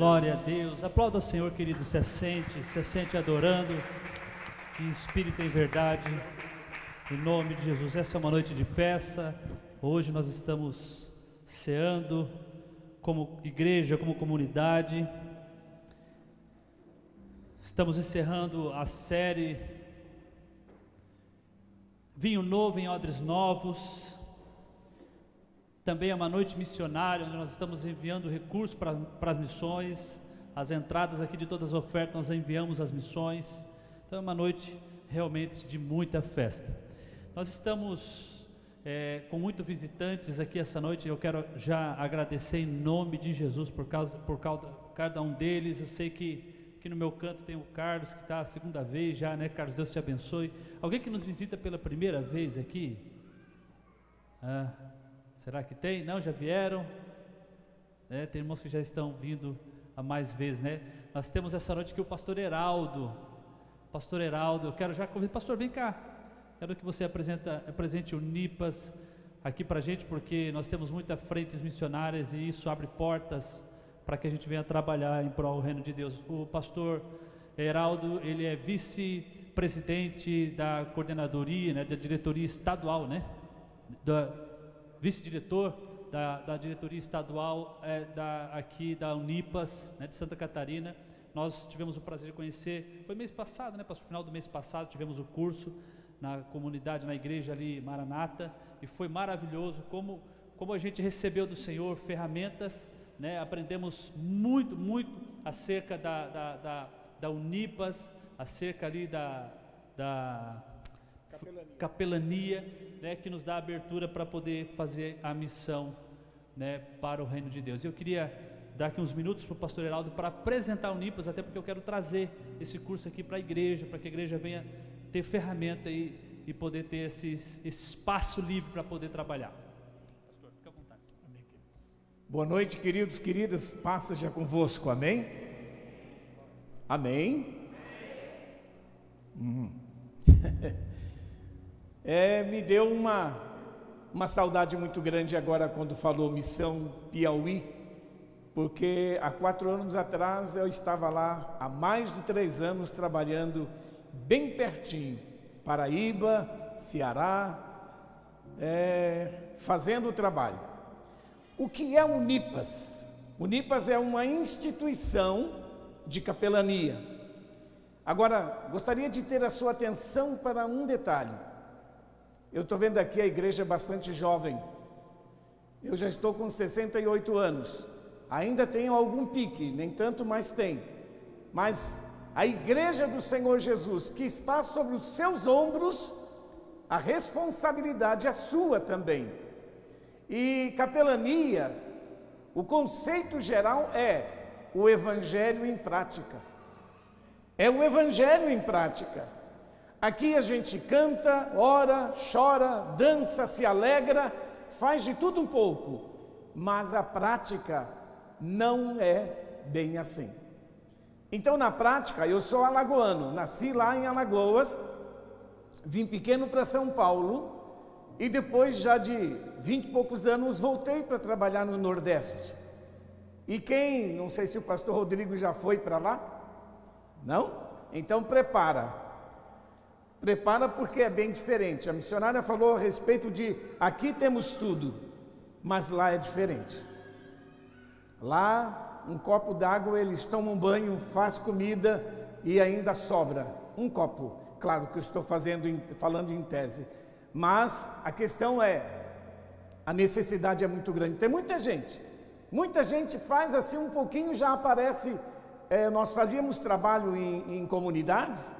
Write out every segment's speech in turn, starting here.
Glória a Deus. Aplauda o Senhor, querido. Se assente, se assente adorando em espírito em verdade. Em nome de Jesus. Essa é uma noite de festa. Hoje nós estamos ceando como igreja, como comunidade. Estamos encerrando a série Vinho Novo em Odres Novos. Também é uma noite missionária, onde nós estamos enviando recursos para, as missões. As entradas aqui de todas as ofertas nós enviamos às missões. Então é uma noite realmente de muita festa. Nós estamos é, com muitos visitantes aqui essa noite. Eu quero já agradecer em nome de Jesus por causa por causa, cada um deles. Eu sei que Aqui no meu canto tem o Carlos, que está a segunda vez já, né? Carlos, Deus te abençoe. Alguém que nos visita pela primeira vez aqui? Ah, Será que tem? Não, já vieram? É, tem irmãos que já estão vindo a mais vezes, né? Nós temos essa noite aqui o pastor Heraldo. Pastor Heraldo, eu quero já convidar, pastor, vem cá. Quero que você apresenta, apresente o NIPAS aqui para a gente, porque nós temos muitas frentes missionárias e isso abre portas para que a gente venha trabalhar em prol do reino de Deus. O pastor Heraldo, ele é vice-presidente da coordenadoria, né, da diretoria estadual, né? Da, vice-diretor da, da, diretoria estadual é, da, aqui da Unipas, né, de Santa Catarina. Nós tivemos o prazer de conhecer, foi mês passado, né, pastor? Final do mês passado tivemos o curso na comunidade, na igreja ali, Maranata, e foi maravilhoso como, como a gente recebeu do Senhor ferramentas, né, aprendemos muito, muito acerca da, da, da, da Unipas, acerca ali da, da capelania, capelania né, que nos dá abertura para poder fazer a missão né, para o reino de Deus. Eu queria dar aqui uns minutos para o pastor Heraldo para apresentar o NIPAS, até porque eu quero trazer esse curso aqui para a igreja, para que a igreja venha ter ferramenta e, e poder ter esse, esse espaço livre para poder trabalhar. Pastor, fica à vontade. Amém. Boa noite, queridos, queridas, passa já convosco, amém? Amém. amém. Hum. É, me deu uma, uma saudade muito grande agora quando falou Missão Piauí, porque há quatro anos atrás eu estava lá, há mais de três anos, trabalhando bem pertinho, Paraíba, Ceará, é, fazendo o trabalho. O que é o NIPAS? O NIPAS é uma instituição de capelania. Agora, gostaria de ter a sua atenção para um detalhe. Eu estou vendo aqui a igreja bastante jovem. Eu já estou com 68 anos. Ainda tenho algum pique, nem tanto, mas tem. Mas a igreja do Senhor Jesus, que está sobre os seus ombros, a responsabilidade é sua também. E capelania, o conceito geral é o evangelho em prática. É o evangelho em prática. Aqui a gente canta, ora, chora, dança, se alegra, faz de tudo um pouco, mas a prática não é bem assim. Então, na prática, eu sou alagoano, nasci lá em Alagoas, vim pequeno para São Paulo e depois, já de vinte e poucos anos, voltei para trabalhar no Nordeste. E quem, não sei se o pastor Rodrigo já foi para lá? Não? Então prepara, Prepara porque é bem diferente. A missionária falou a respeito de aqui temos tudo, mas lá é diferente. Lá, um copo d'água, eles tomam banho, faz comida e ainda sobra. Um copo. Claro que eu estou fazendo, falando em tese. Mas a questão é, a necessidade é muito grande. Tem muita gente. Muita gente faz assim um pouquinho, já aparece. É, nós fazíamos trabalho em, em comunidades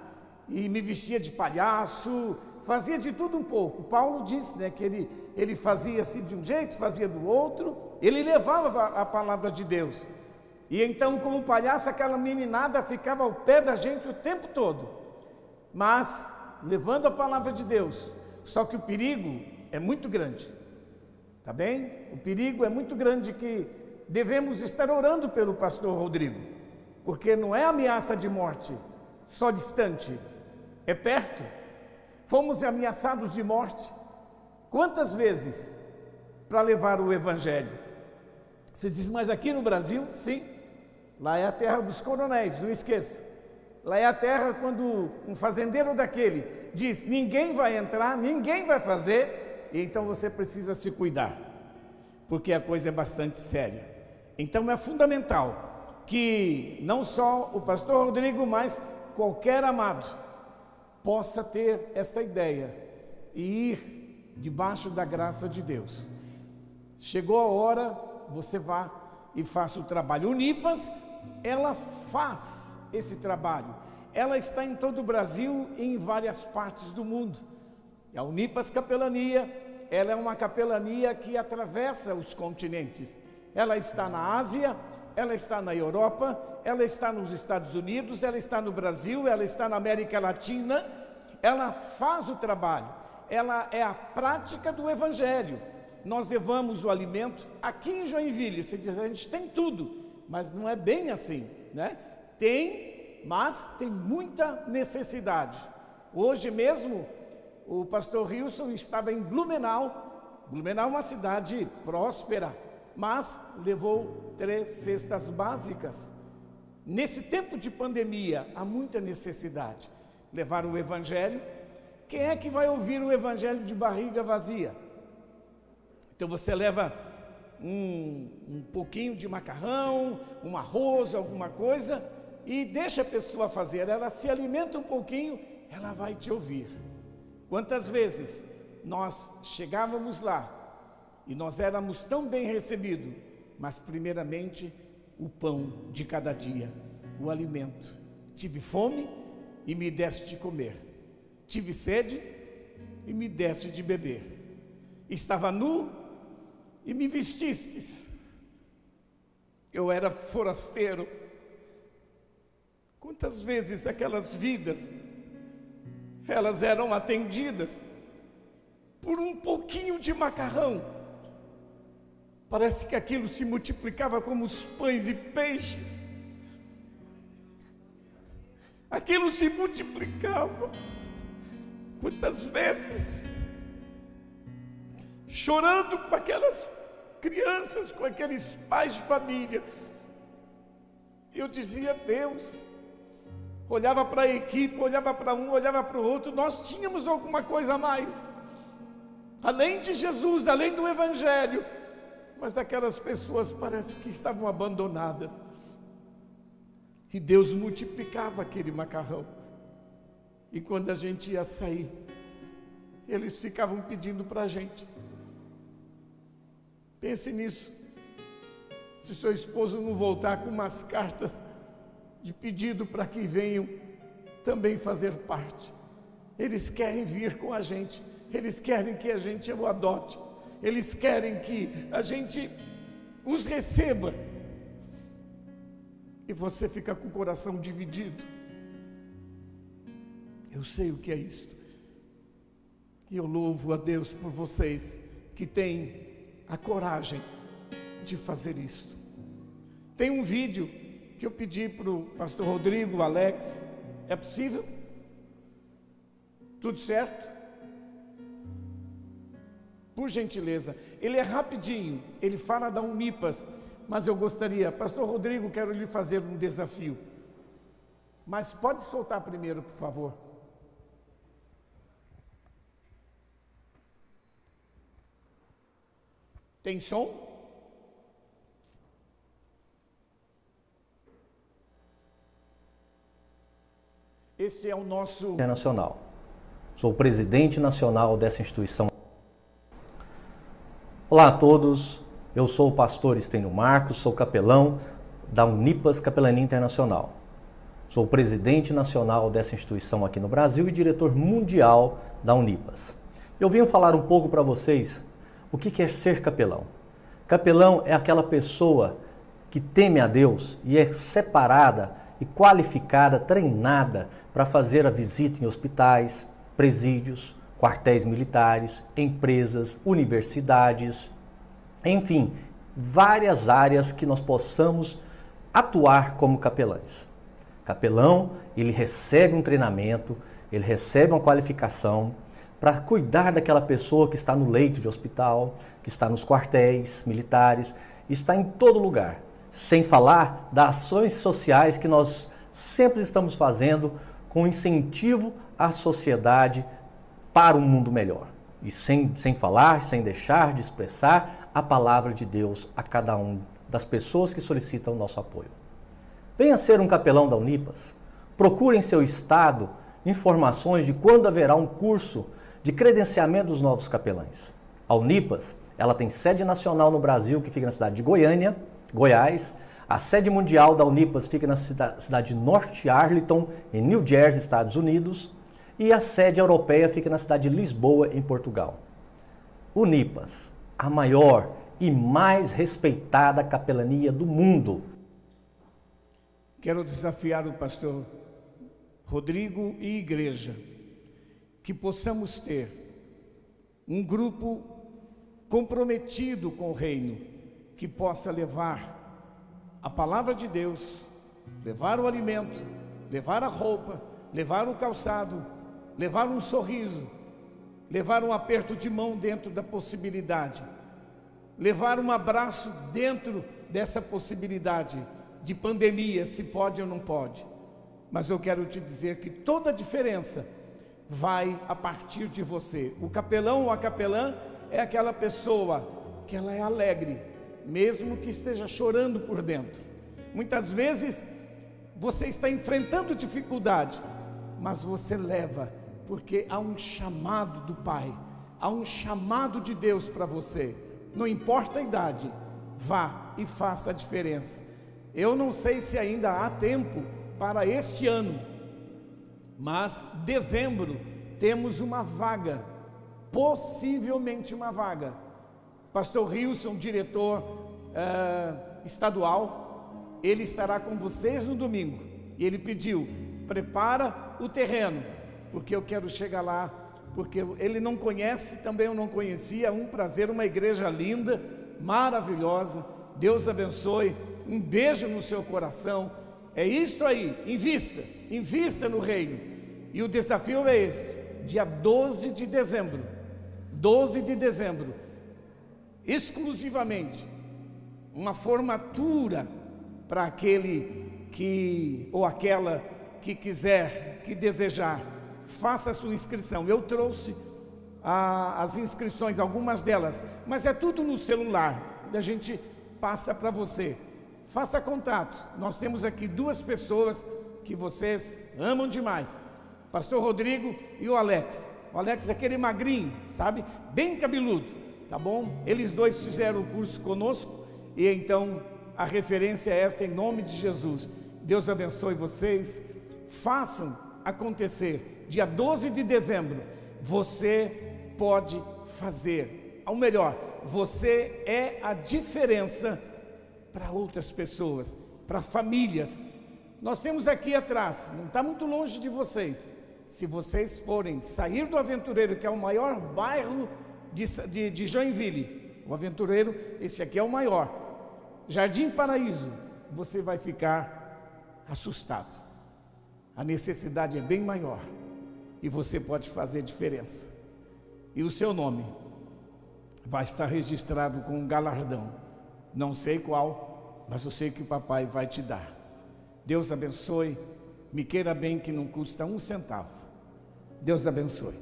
e me vestia de palhaço, fazia de tudo um pouco. Paulo disse né, que ele, ele fazia assim de um jeito, fazia do outro, ele levava a, a palavra de Deus. E então, como palhaço, aquela meninada ficava ao pé da gente o tempo todo, mas levando a palavra de Deus. Só que o perigo é muito grande, tá bem? O perigo é muito grande que devemos estar orando pelo pastor Rodrigo, porque não é ameaça de morte só distante, é perto. Fomos ameaçados de morte. Quantas vezes para levar o Evangelho? Você diz, mas aqui no Brasil, sim. Lá é a terra dos coronéis, não esqueça. Lá é a terra quando um fazendeiro daquele diz: ninguém vai entrar, ninguém vai fazer, e então você precisa se cuidar, porque a coisa é bastante séria. Então é fundamental que não só o pastor Rodrigo, mas qualquer amado possa ter esta ideia e ir debaixo da graça de Deus. Chegou a hora, você vá e faça o trabalho. O Nipas, ela faz esse trabalho. Ela está em todo o Brasil e em várias partes do mundo. A Unipas Capelania, ela é uma capelania que atravessa os continentes. Ela está na Ásia, ela está na Europa, ela está nos Estados Unidos, ela está no Brasil, ela está na América Latina. Ela faz o trabalho. Ela é a prática do evangelho. Nós levamos o alimento aqui em Joinville, você diz, a gente tem tudo, mas não é bem assim, né? Tem, mas tem muita necessidade. Hoje mesmo, o pastor Wilson estava em Blumenau. Blumenau é uma cidade próspera, mas levou três cestas básicas. Nesse tempo de pandemia, há muita necessidade. Levar o evangelho. Quem é que vai ouvir o evangelho de barriga vazia? Então você leva um, um pouquinho de macarrão, um arroz, alguma coisa, e deixa a pessoa fazer, ela se alimenta um pouquinho, ela vai te ouvir. Quantas vezes nós chegávamos lá e nós éramos tão bem recebidos, mas primeiramente o pão de cada dia, o alimento. Tive fome e me deste de comer. Tive sede e me deste de beber. Estava nu e me vestistes. Eu era forasteiro Quantas vezes aquelas vidas elas eram atendidas por um pouquinho de macarrão. Parece que aquilo se multiplicava como os pães e peixes. Aquilo se multiplicava. Quantas vezes chorando com aquelas crianças, com aqueles pais de família. Eu dizia, Deus, olhava para a equipe, olhava para um, olhava para o outro, nós tínhamos alguma coisa a mais. Além de Jesus, além do Evangelho, mas aquelas pessoas parece que estavam abandonadas. E Deus multiplicava aquele macarrão. E quando a gente ia sair, eles ficavam pedindo para a gente. Pense nisso. Se seu esposo não voltar com umas cartas de pedido para que venham também fazer parte. Eles querem vir com a gente, eles querem que a gente o adote, eles querem que a gente os receba. E você fica com o coração dividido. Eu sei o que é isso. E eu louvo a Deus por vocês que têm a coragem de fazer isto. Tem um vídeo que eu pedi para o pastor Rodrigo, Alex. É possível? Tudo certo? Por gentileza, ele é rapidinho, ele fala da Unipas, mas eu gostaria, pastor Rodrigo, quero lhe fazer um desafio. Mas pode soltar primeiro, por favor. Tem som? Esse é o nosso. Internacional. Sou o presidente nacional dessa instituição. Olá a todos, eu sou o pastor Estênio Marcos, sou capelão da Unipas Capelania Internacional. Sou presidente nacional dessa instituição aqui no Brasil e diretor mundial da Unipas. Eu venho falar um pouco para vocês o que é ser capelão. Capelão é aquela pessoa que teme a Deus e é separada e qualificada, treinada para fazer a visita em hospitais, presídios, quartéis militares, empresas, universidades, enfim, várias áreas que nós possamos atuar como capelães. Capelão, ele recebe um treinamento, ele recebe uma qualificação para cuidar daquela pessoa que está no leito de hospital, que está nos quartéis militares, está em todo lugar. Sem falar das ações sociais que nós sempre estamos fazendo com incentivo à sociedade para um mundo melhor. E sem, sem falar, sem deixar de expressar a palavra de Deus a cada um das pessoas que solicitam o nosso apoio. Venha ser um capelão da Unipas. Procure em seu estado informações de quando haverá um curso de credenciamento dos novos capelães. A Unipas, ela tem sede nacional no Brasil, que fica na cidade de Goiânia, Goiás. A sede mundial da Unipas fica na cidade de North Arlington, em New Jersey, Estados Unidos. E a sede europeia fica na cidade de Lisboa, em Portugal. Unipas, a maior e mais respeitada capelania do mundo. Quero desafiar o pastor Rodrigo e igreja que possamos ter um grupo comprometido com o reino, que possa levar a palavra de Deus, levar o alimento, levar a roupa, levar o calçado, levar um sorriso, levar um aperto de mão dentro da possibilidade, levar um abraço dentro dessa possibilidade de pandemia, se pode ou não pode. Mas eu quero te dizer que toda a diferença vai a partir de você. O capelão ou a capelã é aquela pessoa que ela é alegre, mesmo que esteja chorando por dentro. Muitas vezes você está enfrentando dificuldade, mas você leva, porque há um chamado do Pai, há um chamado de Deus para você. Não importa a idade, vá e faça a diferença. Eu não sei se ainda há tempo para este ano, mas dezembro temos uma vaga, possivelmente uma vaga. Pastor Wilson, diretor uh, estadual, ele estará com vocês no domingo. E ele pediu: prepara o terreno, porque eu quero chegar lá. Porque ele não conhece, também eu não conhecia. Um prazer, uma igreja linda, maravilhosa. Deus abençoe um beijo no seu coração. É isto aí, invista, invista no reino. E o desafio é esse, dia 12 de dezembro. 12 de dezembro, exclusivamente uma formatura para aquele que ou aquela que quiser, que desejar, faça a sua inscrição. Eu trouxe a, as inscrições, algumas delas, mas é tudo no celular. A gente passa para você. Faça contato. Nós temos aqui duas pessoas que vocês amam demais: Pastor Rodrigo e o Alex. O Alex é aquele magrinho, sabe? Bem cabeludo, tá bom? Eles dois fizeram o curso conosco e então a referência é esta em nome de Jesus. Deus abençoe vocês. Façam acontecer. Dia 12 de dezembro, você pode fazer. Ao melhor, você é a diferença para outras pessoas, para famílias. Nós temos aqui atrás, não está muito longe de vocês. Se vocês forem sair do Aventureiro, que é o maior bairro de, de, de Joinville, o Aventureiro, esse aqui é o maior. Jardim Paraíso, você vai ficar assustado. A necessidade é bem maior e você pode fazer diferença. E o seu nome vai estar registrado com um galardão. Não sei qual, mas eu sei que o papai vai te dar. Deus abençoe. Me queira bem que não custa um centavo. Deus abençoe.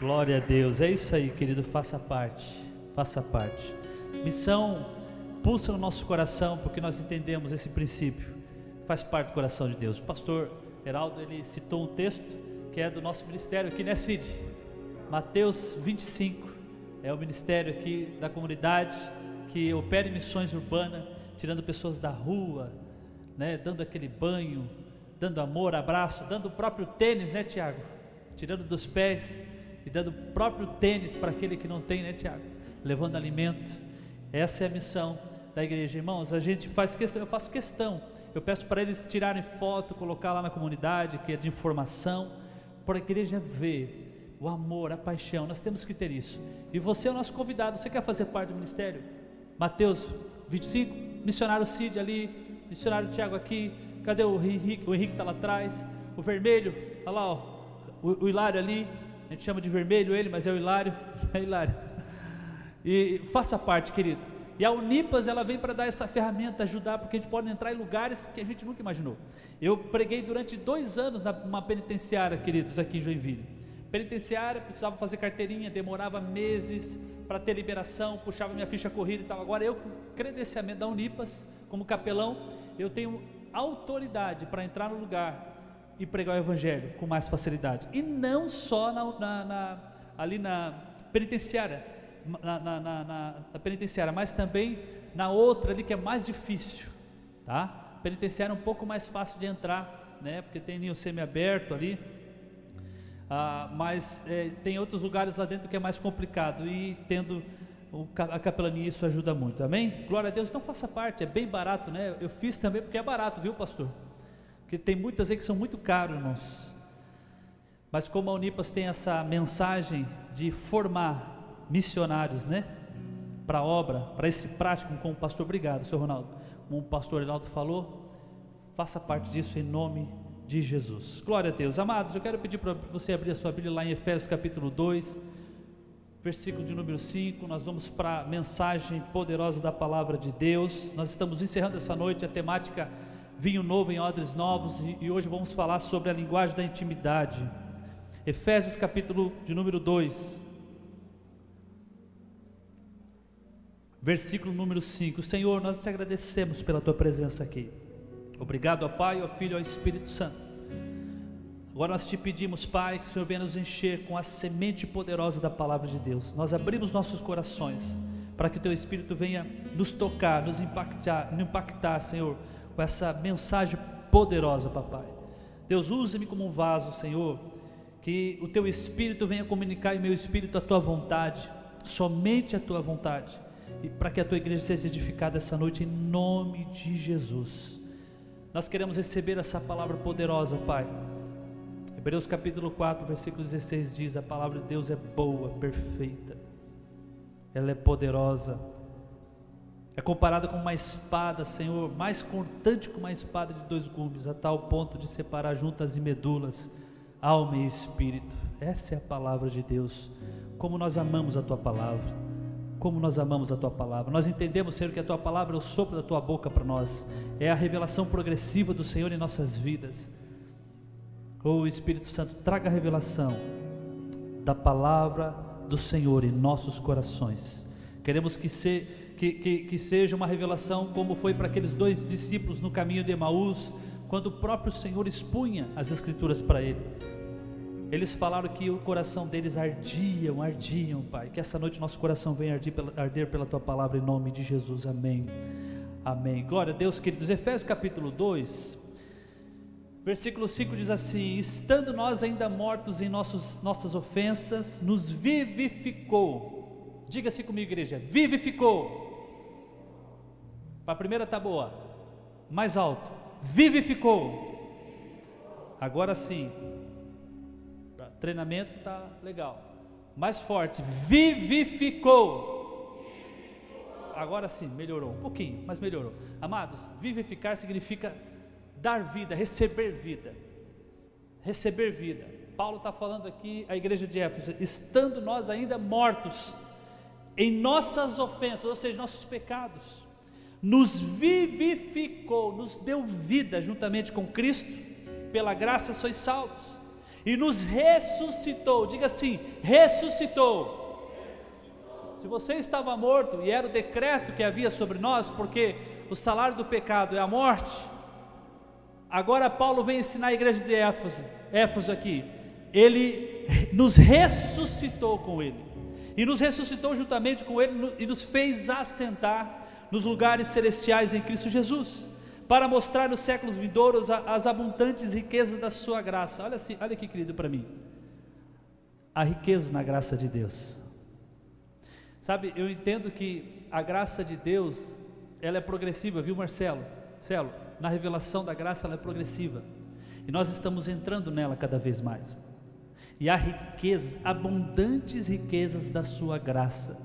Glória a Deus. É isso aí, querido. Faça parte. Faça parte. Missão pulsa no nosso coração porque nós entendemos esse princípio. Faz parte do coração de Deus. O pastor Heraldo, ele citou um texto que é do nosso ministério aqui, né, Cid? Mateus 25, é o ministério aqui da comunidade que opera em missões urbanas, tirando pessoas da rua, né, dando aquele banho, dando amor, abraço, dando o próprio tênis, né, Tiago? Tirando dos pés e dando o próprio tênis para aquele que não tem, né, Tiago? Levando alimento. Essa é a missão da igreja, irmãos. A gente faz questão, eu faço questão eu peço para eles tirarem foto, colocar lá na comunidade, que é de informação, para a igreja ver o amor, a paixão. Nós temos que ter isso. E você é o nosso convidado. Você quer fazer parte do ministério? Mateus 25, missionário Cid ali, missionário Tiago aqui. Cadê o Henrique? O Henrique está lá atrás. O vermelho, olha lá, ó, o, o Hilário ali, a gente chama de vermelho ele, mas é o Hilário, é Hilário. E faça parte, querido. E a Unipas, ela vem para dar essa ferramenta, ajudar, porque a gente pode entrar em lugares que a gente nunca imaginou. Eu preguei durante dois anos numa penitenciária, queridos, aqui em Joinville. Penitenciária, precisava fazer carteirinha, demorava meses para ter liberação, puxava minha ficha corrida e tal. Agora eu, com credenciamento da Unipas, como capelão, eu tenho autoridade para entrar no lugar e pregar o Evangelho com mais facilidade. E não só na, na, na, ali na penitenciária, na, na, penitenciária, mas também na outra ali que é mais difícil, tá? Penitenciária é um pouco mais fácil de entrar, né? Porque tem ninho semi-aberto ali, ah, mas é, tem outros lugares lá dentro que é mais complicado e tendo a capelania isso ajuda muito, amém? Glória a Deus, então faça parte, é bem barato, né? Eu fiz também porque é barato, viu, pastor? Porque tem muitas aí que são muito caros, irmãos. Mas como a Unipas tem essa mensagem de formar missionários, né? Para a obra, para esse prático, como o pastor, obrigado, senhor Ronaldo. Como o pastor Ronaldo falou, faça parte disso em nome de Jesus. Glória a Deus. Amados, eu quero pedir para você abrir a sua Bíblia lá em Efésios capítulo 2 versículo de número 5, nós vamos para a mensagem poderosa da palavra de Deus. Nós estamos encerrando essa noite a temática Vinho Novo em Odres Novos e, e hoje vamos falar sobre a linguagem da intimidade. Efésios capítulo de número 2, versículo número 5. Senhor, nós te agradecemos pela tua presença aqui. Obrigado ao Pai, ao Filho e ao Espírito Santo Agora nós te pedimos, Pai, que o Senhor venha nos encher com a semente poderosa da palavra de Deus. Nós abrimos nossos corações para que o Teu Espírito venha nos tocar, nos impactar, nos impactar, Senhor, com essa mensagem poderosa, Papai. Deus, use-me como um vaso, Senhor, que o Teu Espírito venha comunicar em meu espírito a Tua vontade, somente a Tua vontade, e para que a Tua igreja seja edificada essa noite em nome de Jesus. Nós queremos receber essa palavra poderosa, Pai Hebreus capítulo 4, versículo 16 diz: A palavra de Deus é boa, perfeita, ela é poderosa, é comparada com uma espada, Senhor, mais cortante que uma espada de dois gumes, a tal ponto de separar juntas e medulas, alma e espírito. Essa é a palavra de Deus. Como nós amamos a tua palavra. Como nós amamos a tua palavra. Nós entendemos, Senhor, que a tua palavra é o sopro da tua boca para nós. É a revelação progressiva do Senhor em nossas vidas. Oh Espírito Santo, traga a revelação da palavra do Senhor em nossos corações. Queremos que, se, que, que, que seja uma revelação como foi para aqueles dois discípulos no caminho de Emaús, quando o próprio Senhor expunha as Escrituras para ele. Eles falaram que o coração deles ardiam, ardiam, Pai. Que essa noite nosso coração venha arder pela, arder pela tua palavra em nome de Jesus. Amém. Amém. Glória a Deus, queridos. Efésios capítulo 2. Versículo 5 diz assim: Estando nós ainda mortos em nossos, nossas ofensas, nos vivificou. Diga-se comigo, igreja: vivificou. Para a primeira tá boa, mais alto: vivificou. Agora sim, treinamento tá legal. Mais forte: vivificou. Agora sim, melhorou um pouquinho, mas melhorou. Amados, vivificar significa dar vida, receber vida. Receber vida. Paulo está falando aqui, a igreja de Éfeso, estando nós ainda mortos em nossas ofensas, ou seja, nossos pecados, nos vivificou, nos deu vida juntamente com Cristo, pela graça sois salvos, e nos ressuscitou, diga assim: ressuscitou. Se você estava morto e era o decreto que havia sobre nós, porque o salário do pecado é a morte, Agora Paulo vem ensinar a igreja de Éfeso, Éfeso aqui. Ele nos ressuscitou com ele. E nos ressuscitou juntamente com ele e nos fez assentar nos lugares celestiais em Cristo Jesus, para mostrar nos séculos vindouros as abundantes riquezas da sua graça. Olha assim, olha aqui, querido, para mim. A riqueza na graça de Deus. Sabe, eu entendo que a graça de Deus, ela é progressiva, viu, Marcelo? Marcelo, na revelação da graça ela é progressiva. E nós estamos entrando nela cada vez mais. E há riquezas, abundantes riquezas da sua graça.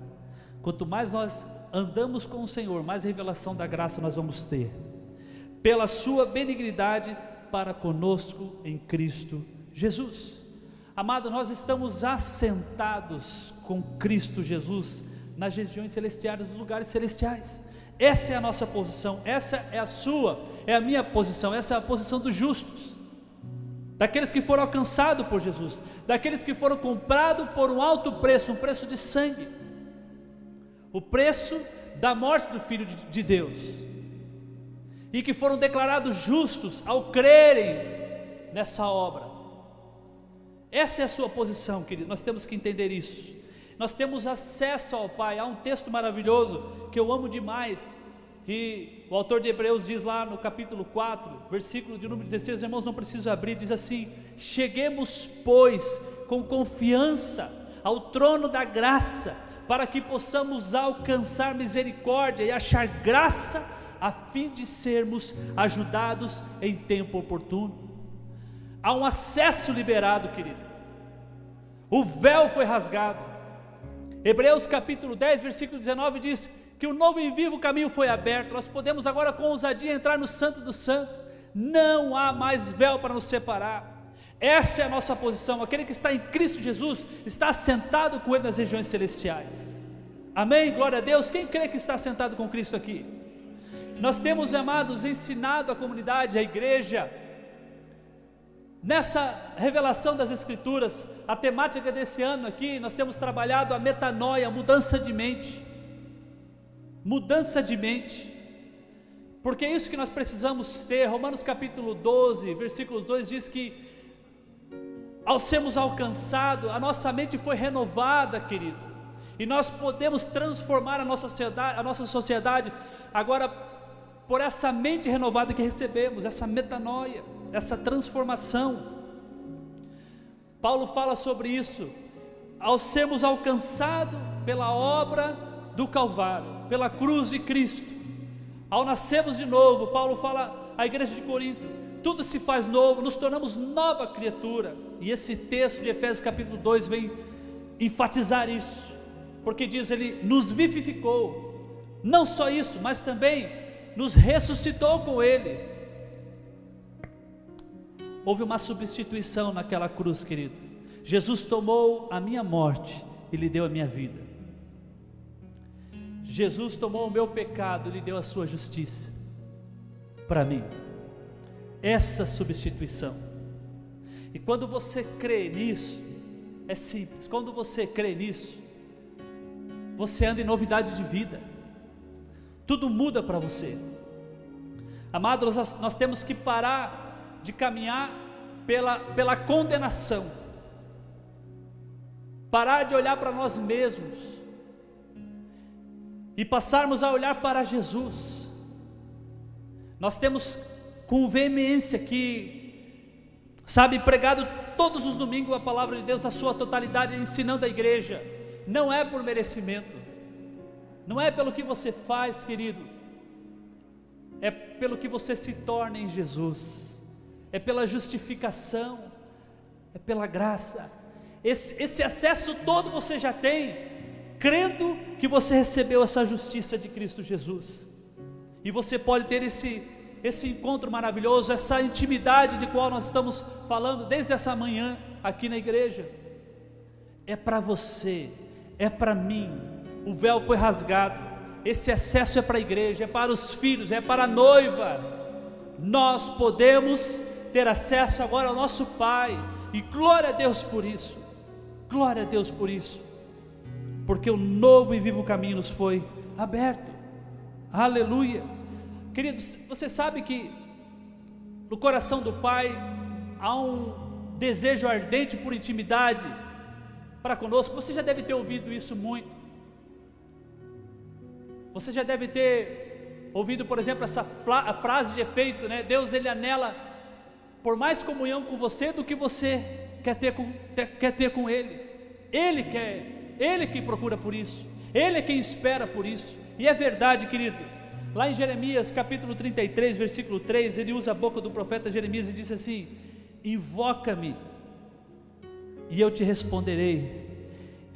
Quanto mais nós andamos com o Senhor, mais revelação da graça nós vamos ter. Pela sua benignidade para conosco em Cristo Jesus. Amado, nós estamos assentados com Cristo Jesus nas regiões celestiais, nos lugares celestiais. Essa é a nossa posição, essa é a sua, é a minha posição, essa é a posição dos justos, daqueles que foram alcançados por Jesus, daqueles que foram comprados por um alto preço, um preço de sangue, o preço da morte do Filho de Deus, e que foram declarados justos ao crerem nessa obra. Essa é a sua posição, querido, nós temos que entender isso nós temos acesso ao Pai. Há um texto maravilhoso que eu amo demais, que o autor de Hebreus diz lá no capítulo 4, versículo de número 16, os irmãos não precisam abrir, diz assim: Cheguemos, pois, com confiança ao trono da graça, para que possamos alcançar misericórdia e achar graça, a fim de sermos ajudados em tempo oportuno. Há um acesso liberado, querido. O véu foi rasgado. Hebreus capítulo 10, versículo 19 diz que o novo e vivo caminho foi aberto. Nós podemos agora com ousadia entrar no Santo do Santo. Não há mais véu para nos separar. Essa é a nossa posição. Aquele que está em Cristo Jesus está sentado com Ele nas regiões celestiais. Amém? Glória a Deus. Quem crê que está sentado com Cristo aqui? Nós temos, amados, ensinado a comunidade, a igreja, Nessa revelação das Escrituras, a temática desse ano aqui, nós temos trabalhado a metanoia, mudança de mente. Mudança de mente. Porque é isso que nós precisamos ter. Romanos capítulo 12, versículo 2 diz que ao sermos alcançados, a nossa mente foi renovada, querido. E nós podemos transformar a nossa sociedade, a nossa sociedade agora por essa mente renovada que recebemos, essa metanoia essa transformação. Paulo fala sobre isso, ao sermos alcançados pela obra do Calvário, pela cruz de Cristo, ao nascermos de novo, Paulo fala à igreja de Corinto, tudo se faz novo, nos tornamos nova criatura, e esse texto de Efésios capítulo 2 vem enfatizar isso, porque diz ele nos vivificou, não só isso, mas também nos ressuscitou com ele, Houve uma substituição naquela cruz, querido. Jesus tomou a minha morte e lhe deu a minha vida. Jesus tomou o meu pecado e lhe deu a sua justiça. Para mim, essa substituição. E quando você crê nisso, é simples. Quando você crê nisso, você anda em novidade de vida. Tudo muda para você. Amados, nós, nós temos que parar de caminhar pela, pela condenação, parar de olhar para nós mesmos e passarmos a olhar para Jesus. Nós temos com veemência que, sabe, pregado todos os domingos a palavra de Deus, a sua totalidade, ensinando a igreja, não é por merecimento, não é pelo que você faz, querido, é pelo que você se torna em Jesus é pela justificação, é pela graça. Esse, esse acesso todo você já tem, crendo que você recebeu essa justiça de Cristo Jesus. E você pode ter esse, esse encontro maravilhoso, essa intimidade de qual nós estamos falando desde essa manhã aqui na igreja. É para você, é para mim. O véu foi rasgado. Esse acesso é para a igreja, é para os filhos, é para a noiva. Nós podemos ter acesso agora ao nosso Pai, e glória a Deus por isso, glória a Deus por isso, porque o novo e vivo caminho nos foi aberto, aleluia. Queridos, você sabe que no coração do Pai há um desejo ardente por intimidade para conosco, você já deve ter ouvido isso muito. Você já deve ter ouvido, por exemplo, essa frase de efeito, né? Deus ele anela por mais comunhão com você do que você quer ter com, quer ter com Ele. Ele quer, Ele que procura por isso, Ele é quem espera por isso, e é verdade, querido. Lá em Jeremias capítulo 33, versículo 3, ele usa a boca do profeta Jeremias e diz assim: Invoca-me, e eu te responderei,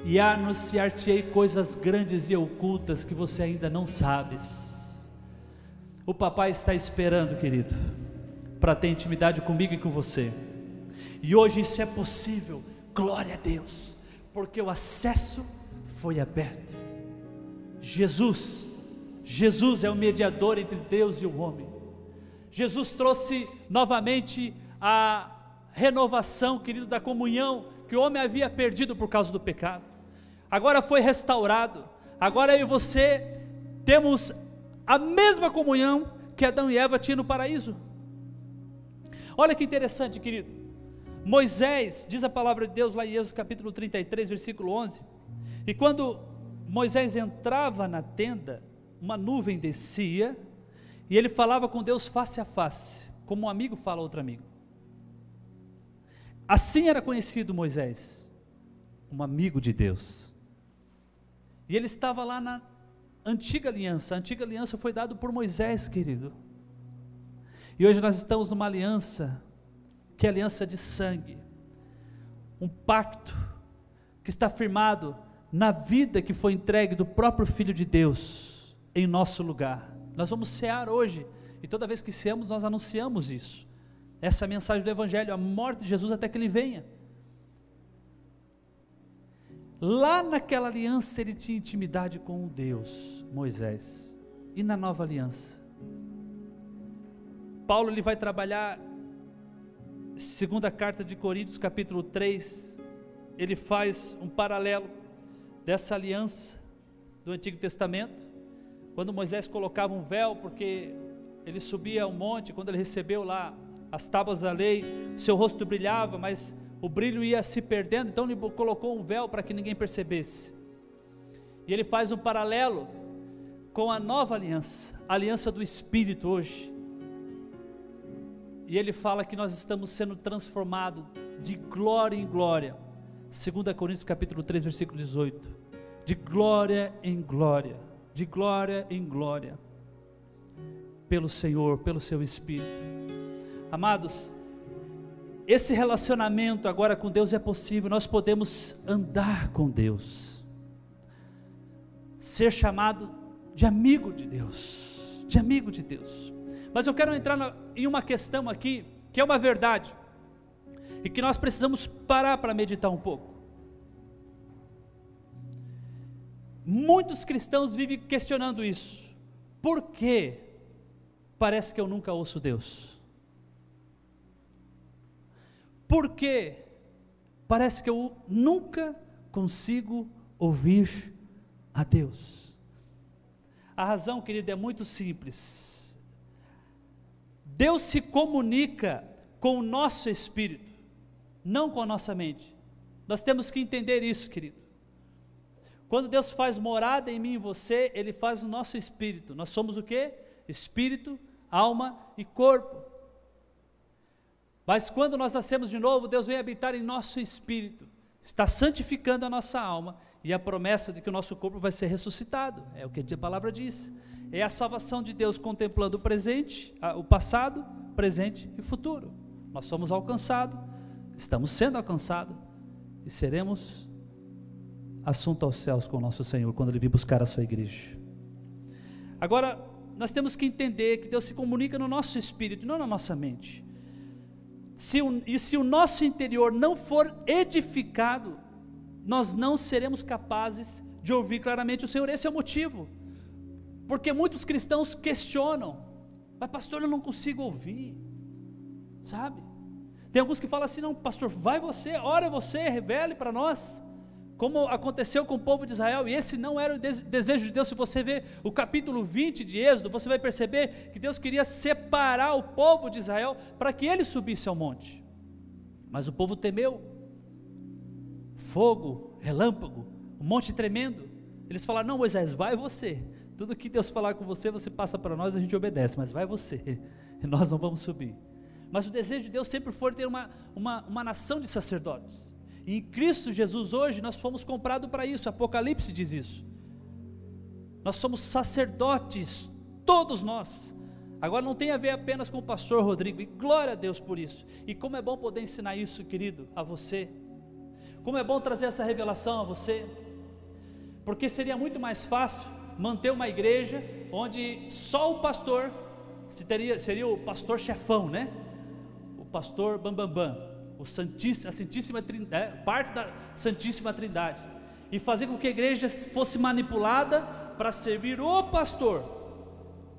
e anunciar-te-ei coisas grandes e ocultas que você ainda não sabes. O papai está esperando, querido para ter intimidade comigo e com você. E hoje isso é possível glória a Deus, porque o acesso foi aberto. Jesus, Jesus é o mediador entre Deus e o homem. Jesus trouxe novamente a renovação, querido, da comunhão que o homem havia perdido por causa do pecado. Agora foi restaurado. Agora eu e você temos a mesma comunhão que Adão e Eva tinham no paraíso. Olha que interessante, querido. Moisés, diz a palavra de Deus lá em Êxodo capítulo 33, versículo 11. E quando Moisés entrava na tenda, uma nuvem descia e ele falava com Deus face a face, como um amigo fala a outro amigo. Assim era conhecido Moisés, um amigo de Deus. E ele estava lá na antiga aliança. A antiga aliança foi dada por Moisés, querido. E hoje nós estamos numa aliança, que é aliança de sangue. Um pacto que está firmado na vida que foi entregue do próprio Filho de Deus em nosso lugar. Nós vamos cear hoje, e toda vez que ceamos, nós anunciamos isso. Essa mensagem do Evangelho, a morte de Jesus até que ele venha. Lá naquela aliança ele tinha intimidade com Deus, Moisés. E na nova aliança? Paulo ele vai trabalhar segunda carta de Coríntios, capítulo 3, ele faz um paralelo dessa aliança do Antigo Testamento quando Moisés colocava um véu, porque ele subia ao monte, quando ele recebeu lá as tábuas da lei, seu rosto brilhava, mas o brilho ia se perdendo, então ele colocou um véu para que ninguém percebesse. E ele faz um paralelo com a nova aliança, a aliança do Espírito hoje. E ele fala que nós estamos sendo transformados de glória em glória. 2 Coríntios capítulo 3, versículo 18. De glória em glória de glória em glória, pelo Senhor, pelo seu Espírito. Amados, esse relacionamento agora com Deus é possível, nós podemos andar com Deus, ser chamado de amigo de Deus, de amigo de Deus. Mas eu quero entrar na, em uma questão aqui, que é uma verdade, e que nós precisamos parar para meditar um pouco. Muitos cristãos vivem questionando isso. Por que parece que eu nunca ouço Deus? Por que parece que eu nunca consigo ouvir a Deus? A razão, querido, é muito simples. Deus se comunica com o nosso espírito, não com a nossa mente. Nós temos que entender isso, querido. Quando Deus faz morada em mim e você, Ele faz no nosso espírito. Nós somos o que? Espírito, alma e corpo. Mas quando nós nascemos de novo, Deus vem habitar em nosso espírito, está santificando a nossa alma e a promessa de que o nosso corpo vai ser ressuscitado. É o que a palavra diz. É a salvação de Deus contemplando o presente, o passado, presente e futuro. Nós somos alcançados, estamos sendo alcançados e seremos assunto aos céus com o nosso Senhor quando Ele vir buscar a sua igreja. Agora, nós temos que entender que Deus se comunica no nosso espírito, não na nossa mente. Se o, e se o nosso interior não for edificado, nós não seremos capazes de ouvir claramente o Senhor. Esse é o motivo. Porque muitos cristãos questionam, mas pastor, eu não consigo ouvir, sabe? Tem alguns que falam assim: não, pastor, vai você, ora você, revele para nós como aconteceu com o povo de Israel, e esse não era o desejo de Deus. Se você ver o capítulo 20 de Êxodo, você vai perceber que Deus queria separar o povo de Israel para que ele subisse ao monte. Mas o povo temeu. Fogo, relâmpago, um monte tremendo. Eles falaram: Não, Moisés, vai você. Tudo que Deus falar com você, você passa para nós, a gente obedece, mas vai você, e nós não vamos subir. Mas o desejo de Deus sempre foi ter uma, uma, uma nação de sacerdotes. E em Cristo Jesus hoje nós fomos comprados para isso. Apocalipse diz isso. Nós somos sacerdotes, todos nós. Agora não tem a ver apenas com o pastor Rodrigo, e glória a Deus por isso. E como é bom poder ensinar isso, querido, a você. Como é bom trazer essa revelação a você. Porque seria muito mais fácil manter uma igreja onde só o pastor seria, seria o pastor chefão, né? O pastor bambambam. Bam, bam o Santíssimo, a Santíssima Trindade, é, parte da Santíssima Trindade, e fazer com que a igreja fosse manipulada para servir o pastor,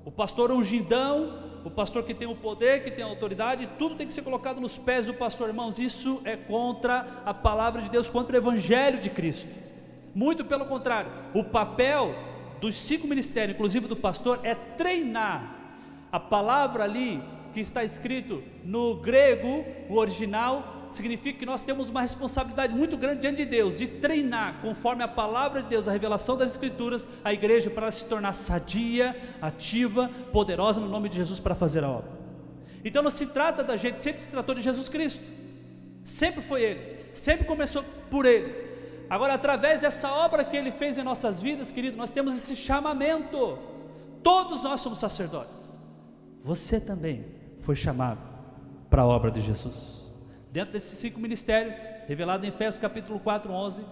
o pastor ungidão, o pastor que tem o poder, que tem a autoridade, tudo tem que ser colocado nos pés do pastor, irmãos. Isso é contra a palavra de Deus, contra o evangelho de Cristo. Muito pelo contrário, o papel dos cinco ministérios, inclusive do pastor, é treinar. A palavra ali que está escrito no grego, o original, significa que nós temos uma responsabilidade muito grande diante de Deus, de treinar, conforme a palavra de Deus, a revelação das Escrituras, a igreja para se tornar sadia, ativa, poderosa no nome de Jesus para fazer a obra. Então não se trata da gente, sempre se tratou de Jesus Cristo, sempre foi Ele, sempre começou por Ele. Agora, através dessa obra que Ele fez em nossas vidas, querido, nós temos esse chamamento. Todos nós somos sacerdotes. Você também foi chamado para a obra de Jesus. Dentro desses cinco ministérios, revelado em Efésios capítulo 4, 11,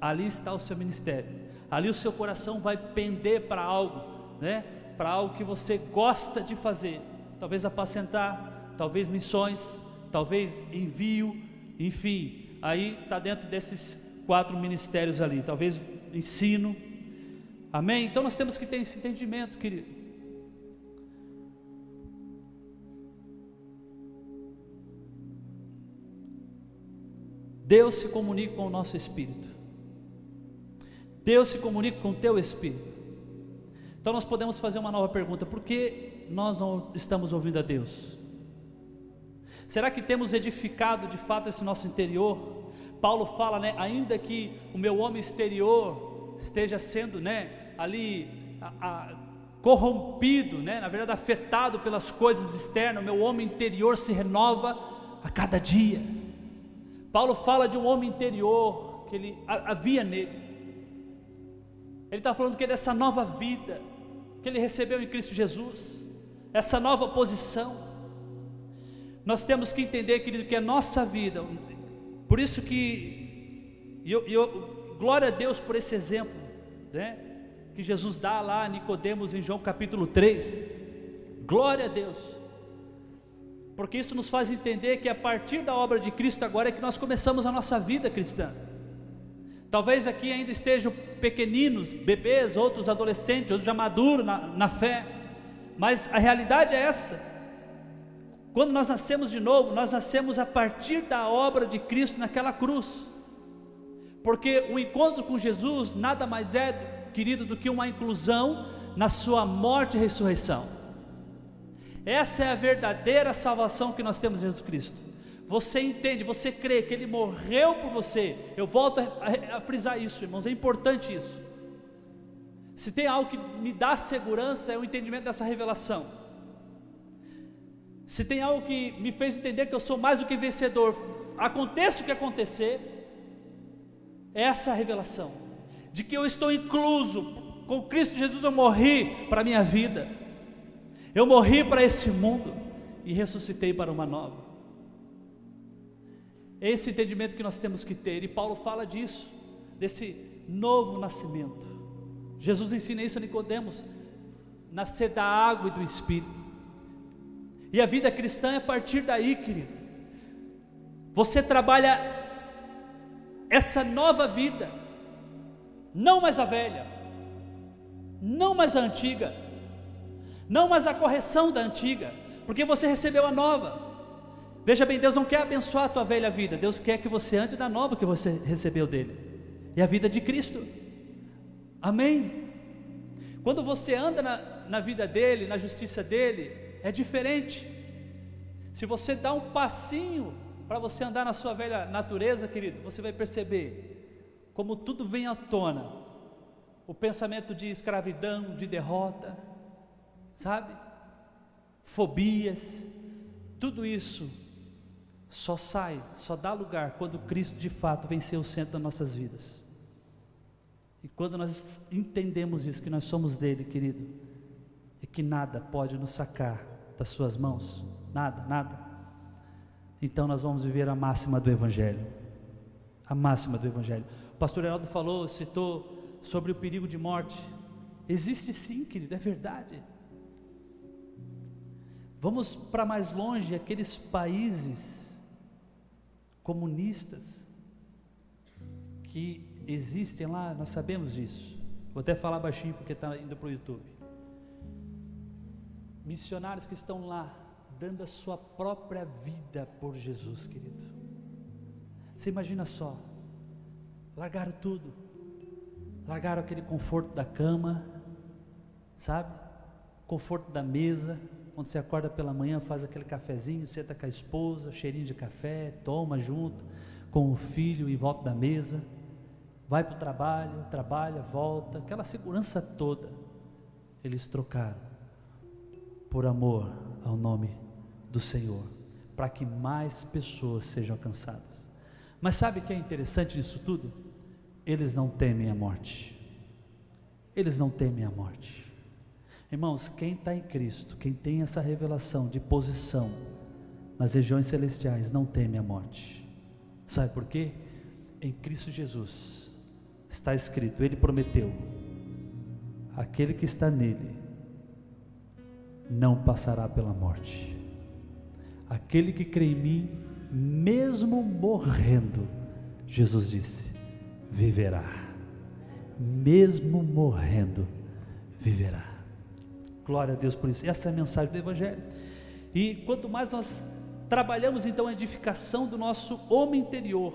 ali está o seu ministério. Ali o seu coração vai pender para algo, né? Para algo que você gosta de fazer. Talvez apacentar, talvez missões, talvez envio, enfim. Aí está dentro desses quatro ministérios ali, talvez ensino. Amém? Então nós temos que ter esse entendimento, querido. Deus se comunica com o nosso espírito. Deus se comunica com o teu espírito. Então nós podemos fazer uma nova pergunta: por que nós não estamos ouvindo a Deus? Será que temos edificado de fato esse nosso interior? Paulo fala, né, ainda que o meu homem exterior esteja sendo, né, ali a, a, corrompido, né, na verdade afetado pelas coisas externas, o meu homem interior se renova a cada dia. Paulo fala de um homem interior que ele havia nele. Ele está falando que é dessa nova vida que ele recebeu em Cristo Jesus, essa nova posição. Nós temos que entender, querido, que a nossa vida, por isso que eu, eu, glória a Deus por esse exemplo, né? Que Jesus dá lá a Nicodemos em João capítulo 3. Glória a Deus. Porque isso nos faz entender que a partir da obra de Cristo agora é que nós começamos a nossa vida cristã. Talvez aqui ainda estejam pequeninos, bebês, outros adolescentes, outros já maduros na, na fé. Mas a realidade é essa. Quando nós nascemos de novo, nós nascemos a partir da obra de Cristo naquela cruz. Porque o encontro com Jesus nada mais é, querido, do que uma inclusão na sua morte e ressurreição. Essa é a verdadeira salvação que nós temos em Jesus Cristo. Você entende, você crê que Ele morreu por você. Eu volto a, a, frisar isso, irmãos, é importante isso. Se tem algo que me dá segurança, é o entendimento dessa revelação. Se tem algo que me fez entender que eu sou mais do que vencedor, aconteça o que acontecer, é essa revelação de que eu estou incluso com Cristo Jesus. Eu morri para a minha vida, eu morri para esse mundo e ressuscitei para uma nova. Esse entendimento que nós temos que ter, e Paulo fala disso, desse novo nascimento. Jesus ensina isso a Nicodemos, nascer da água e do Espírito. E a vida cristã é a partir daí, querido. Você trabalha essa nova vida, não mais a velha, não mais a antiga, não mais a correção da antiga, porque você recebeu a nova. Veja bem, Deus não quer abençoar a tua velha vida, Deus quer que você ande da nova que você recebeu dele, e a vida de Cristo. Amém? Quando você anda na, na vida dele, na justiça dele, é diferente. Se você dá um passinho para você andar na sua velha natureza, querido, você vai perceber como tudo vem à tona. O pensamento de escravidão, de derrota, sabe? Fobias, tudo isso só sai, só dá lugar quando Cristo de fato venceu o centro das nossas vidas. E quando nós entendemos isso, que nós somos dele, querido, e que nada pode nos sacar das suas mãos, nada, nada. Então nós vamos viver a máxima do Evangelho, a máxima do Evangelho. O pastor Heraldo falou, citou sobre o perigo de morte. Existe sim, querido, é verdade. Vamos para mais longe, aqueles países comunistas que existem lá, nós sabemos disso. Vou até falar baixinho porque está indo para o YouTube. Missionários que estão lá, dando a sua própria vida por Jesus, querido. Você imagina só, largaram tudo, largaram aquele conforto da cama, sabe? Conforto da mesa, quando você acorda pela manhã, faz aquele cafezinho, senta com a esposa, cheirinho de café, toma junto com o filho em volta da mesa, vai para o trabalho, trabalha, volta, aquela segurança toda. Eles trocaram por amor ao nome do Senhor, para que mais pessoas sejam alcançadas. Mas sabe o que é interessante nisso tudo? Eles não temem a morte. Eles não temem a morte. Irmãos, quem está em Cristo, quem tem essa revelação de posição nas regiões celestiais, não teme a morte. Sabe por quê? Em Cristo Jesus está escrito, Ele prometeu: aquele que está nele não passará pela morte. Aquele que crê em mim, mesmo morrendo, Jesus disse, viverá. Mesmo morrendo, viverá. Glória a Deus por isso. Essa é a mensagem do Evangelho. E quanto mais nós trabalhamos então a edificação do nosso homem interior,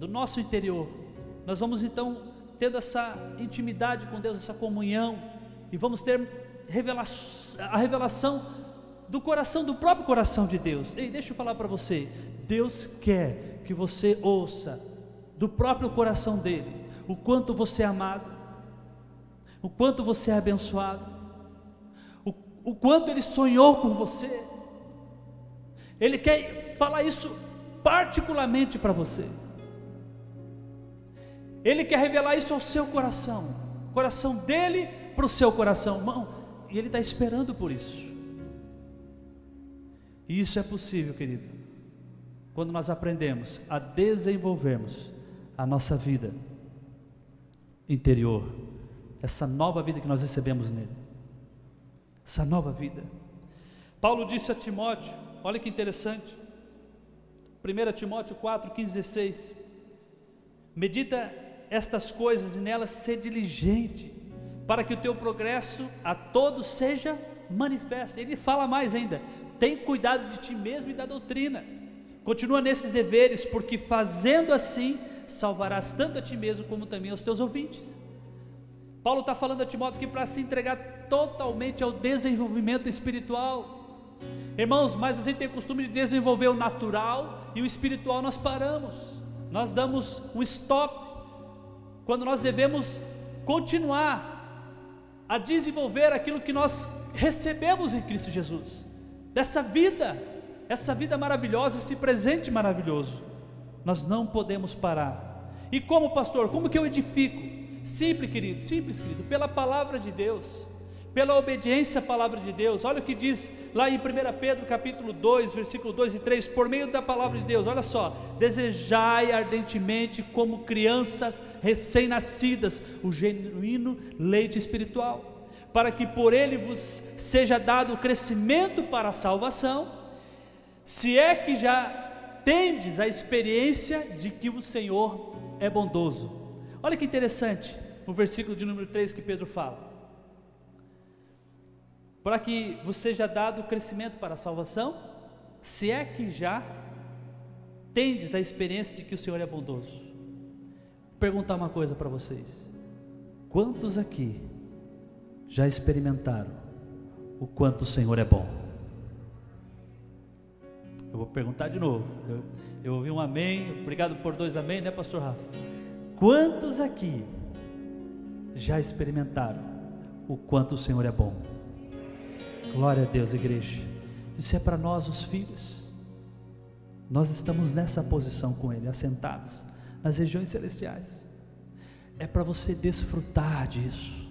do nosso interior, nós vamos então tendo essa intimidade com Deus, essa comunhão, e vamos ter a revelação do coração, do próprio coração de Deus. Ei, deixa eu falar para você: Deus quer que você ouça do próprio coração dele o quanto você é amado, o quanto você é abençoado, o quanto Ele sonhou com você. Ele quer falar isso particularmente para você. Ele quer revelar isso ao seu coração, coração dele para o seu coração, irmão, e Ele está esperando por isso. E isso é possível, querido, quando nós aprendemos a desenvolvermos a nossa vida interior, essa nova vida que nós recebemos nele essa nova vida. Paulo disse a Timóteo, olha que interessante, 1 Timóteo 4, 15, 16: Medita estas coisas e nelas ser diligente, para que o teu progresso a todos seja manifesto. Ele fala mais ainda: tem cuidado de ti mesmo e da doutrina. Continua nesses deveres, porque fazendo assim salvarás tanto a ti mesmo como também aos teus ouvintes. Paulo está falando a Timóteo que para se entregar totalmente ao desenvolvimento espiritual. Irmãos, mas a gente tem o costume de desenvolver o natural e o espiritual nós paramos. Nós damos um stop quando nós devemos continuar a desenvolver aquilo que nós recebemos em Cristo Jesus. Dessa vida, essa vida maravilhosa, esse presente maravilhoso. Nós não podemos parar. E como pastor, como que eu edifico? Simples, querido, simples, querido, pela palavra de Deus, pela obediência à palavra de Deus. Olha o que diz lá em 1 Pedro capítulo 2, versículo 2 e 3, por meio da palavra de Deus, olha só, desejai ardentemente como crianças recém-nascidas o genuíno leite espiritual, para que por ele vos seja dado o crescimento para a salvação, se é que já tendes a experiência de que o Senhor é bondoso. Olha que interessante, no versículo de número 3 que Pedro fala. Para que você seja dado crescimento para a salvação, se é que já tendes a experiência de que o Senhor é bondoso. Vou perguntar uma coisa para vocês: quantos aqui já experimentaram o quanto o Senhor é bom? Eu vou perguntar de novo. Eu, eu ouvi um amém, obrigado por dois amém, né, Pastor Rafa? Quantos aqui já experimentaram o quanto o Senhor é bom? Glória a Deus, igreja. Isso é para nós, os filhos. Nós estamos nessa posição com Ele, assentados nas regiões celestiais. É para você desfrutar disso,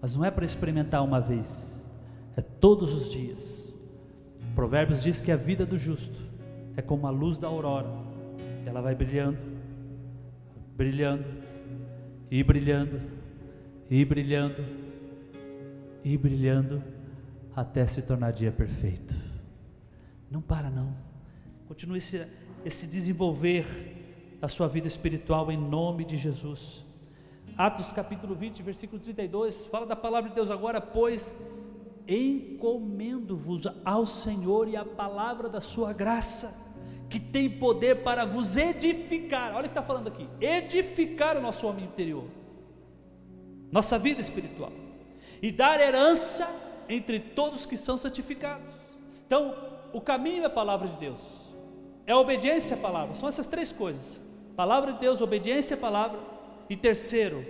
mas não é para experimentar uma vez, é todos os dias. Provérbios diz que a vida do justo é como a luz da aurora, ela vai brilhando brilhando, e brilhando, e brilhando, e brilhando, até se tornar dia perfeito. Não para não. Continue esse, esse desenvolver da sua vida espiritual em nome de Jesus. Atos capítulo 20, versículo 32, fala da palavra de Deus agora, pois encomendo-vos ao Senhor e à palavra da sua graça, que tem poder para vos edificar. Olha o que está falando aqui: edificar o nosso homem interior, nossa vida espiritual, e dar herança entre todos que são santificados. Então, o caminho é a palavra de Deus, é a obediência à palavra, são essas três coisas: palavra de Deus, obediência à palavra, e terceiro,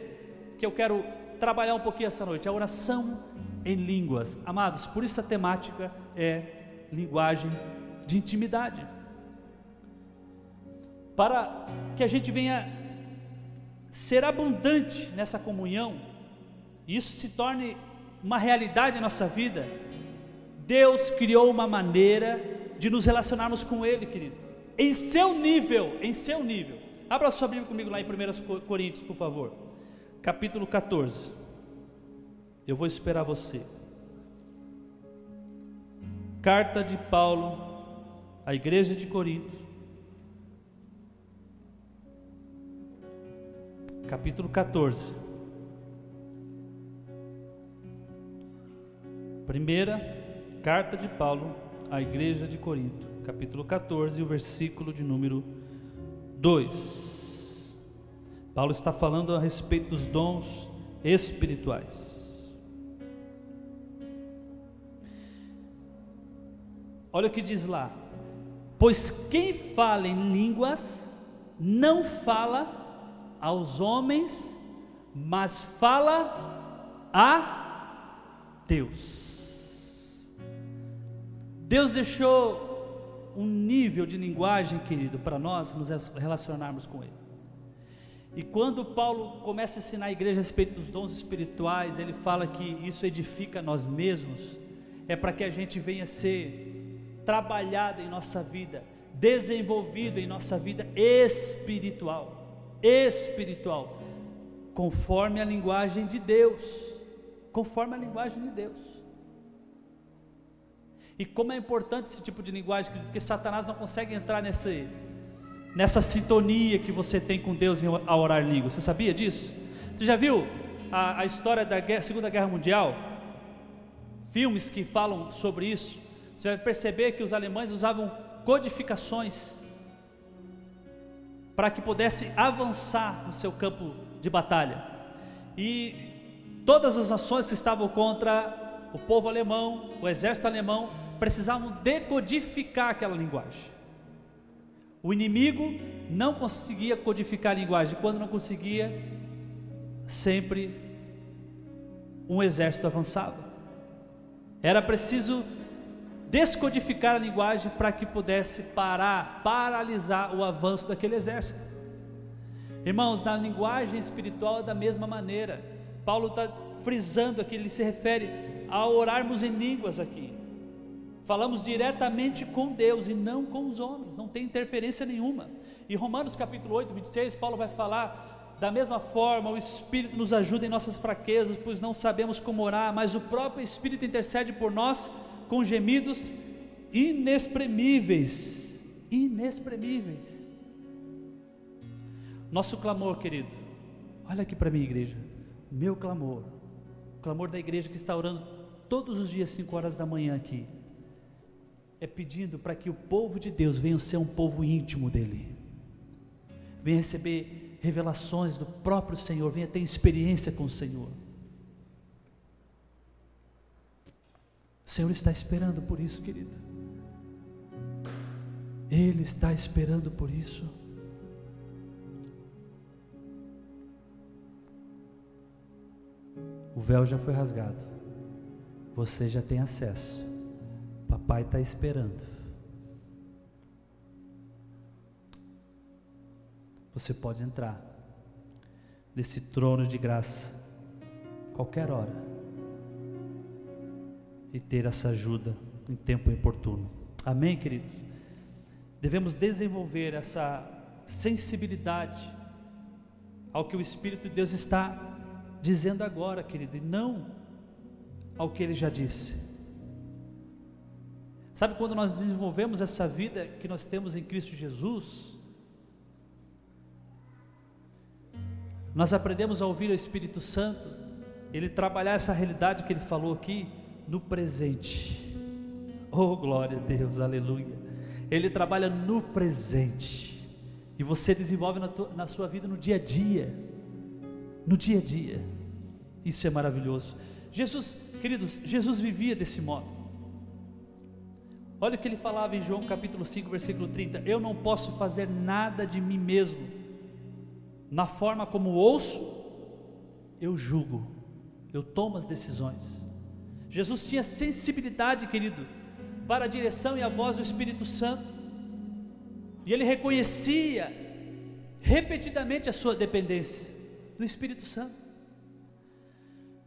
que eu quero trabalhar um pouquinho essa noite, a oração em línguas. Amados, por isso a temática é linguagem de intimidade. Para que a gente venha ser abundante nessa comunhão, e isso se torne uma realidade em nossa vida, Deus criou uma maneira de nos relacionarmos com Ele, querido, em seu nível, em seu nível. Abra sua Bíblia comigo lá em 1 Coríntios, por favor, capítulo 14. Eu vou esperar você. Carta de Paulo à igreja de Corinto, capítulo 14. Primeira carta de Paulo à igreja de Corinto, capítulo 14, o versículo de número 2. Paulo está falando a respeito dos dons espirituais. Olha o que diz lá: Pois quem fala em línguas não fala aos homens, mas fala a Deus. Deus deixou um nível de linguagem, querido, para nós nos relacionarmos com Ele. E quando Paulo começa a ensinar a igreja a respeito dos dons espirituais, ele fala que isso edifica nós mesmos, é para que a gente venha ser trabalhado em nossa vida, desenvolvido em nossa vida espiritual, espiritual, conforme a linguagem de Deus, conforme a linguagem de Deus. E como é importante esse tipo de linguagem, porque Satanás não consegue entrar nesse, nessa sintonia que você tem com Deus a orar língua. Você sabia disso? Você já viu a, a história da guerra, Segunda Guerra Mundial? Filmes que falam sobre isso. Você vai perceber que os alemães usavam codificações para que pudesse avançar no seu campo de batalha. E todas as nações que estavam contra o povo alemão, o exército alemão, precisavam decodificar aquela linguagem. O inimigo não conseguia codificar a linguagem, quando não conseguia, sempre um exército avançava. Era preciso descodificar a linguagem para que pudesse parar, paralisar o avanço daquele exército. Irmãos, na linguagem espiritual é da mesma maneira. Paulo está frisando aqui, ele se refere a orarmos em línguas aqui. Falamos diretamente com Deus e não com os homens, não tem interferência nenhuma. E Romanos capítulo 8, 26, Paulo vai falar da mesma forma, o Espírito nos ajuda em nossas fraquezas, pois não sabemos como orar, mas o próprio Espírito intercede por nós com gemidos inexprimíveis, inexprimíveis. Nosso clamor, querido, olha aqui para mim, igreja, meu clamor, o clamor da igreja que está orando todos os dias, 5 horas da manhã aqui, é pedindo para que o povo de Deus venha ser um povo íntimo dele, venha receber revelações do próprio Senhor, venha ter experiência com o Senhor. O Senhor está esperando por isso, querido. Ele está esperando por isso. O véu já foi rasgado. Você já tem acesso. Papai está esperando. Você pode entrar nesse trono de graça qualquer hora e ter essa ajuda em tempo oportuno. Amém, queridos? Devemos desenvolver essa sensibilidade ao que o Espírito de Deus está dizendo agora, querido, e não ao que ele já disse. Sabe quando nós desenvolvemos essa vida que nós temos em Cristo Jesus? Nós aprendemos a ouvir o Espírito Santo, ele trabalhar essa realidade que ele falou aqui no presente. Oh, glória a Deus, aleluia. Ele trabalha no presente. E você desenvolve na, tua, na sua vida no dia a dia. No dia a dia. Isso é maravilhoso. Jesus, queridos, Jesus vivia desse modo. Olha o que ele falava em João capítulo 5, versículo 30. Eu não posso fazer nada de mim mesmo. Na forma como ouço, eu julgo. Eu tomo as decisões. Jesus tinha sensibilidade, querido, para a direção e a voz do Espírito Santo. E ele reconhecia repetidamente a sua dependência do Espírito Santo.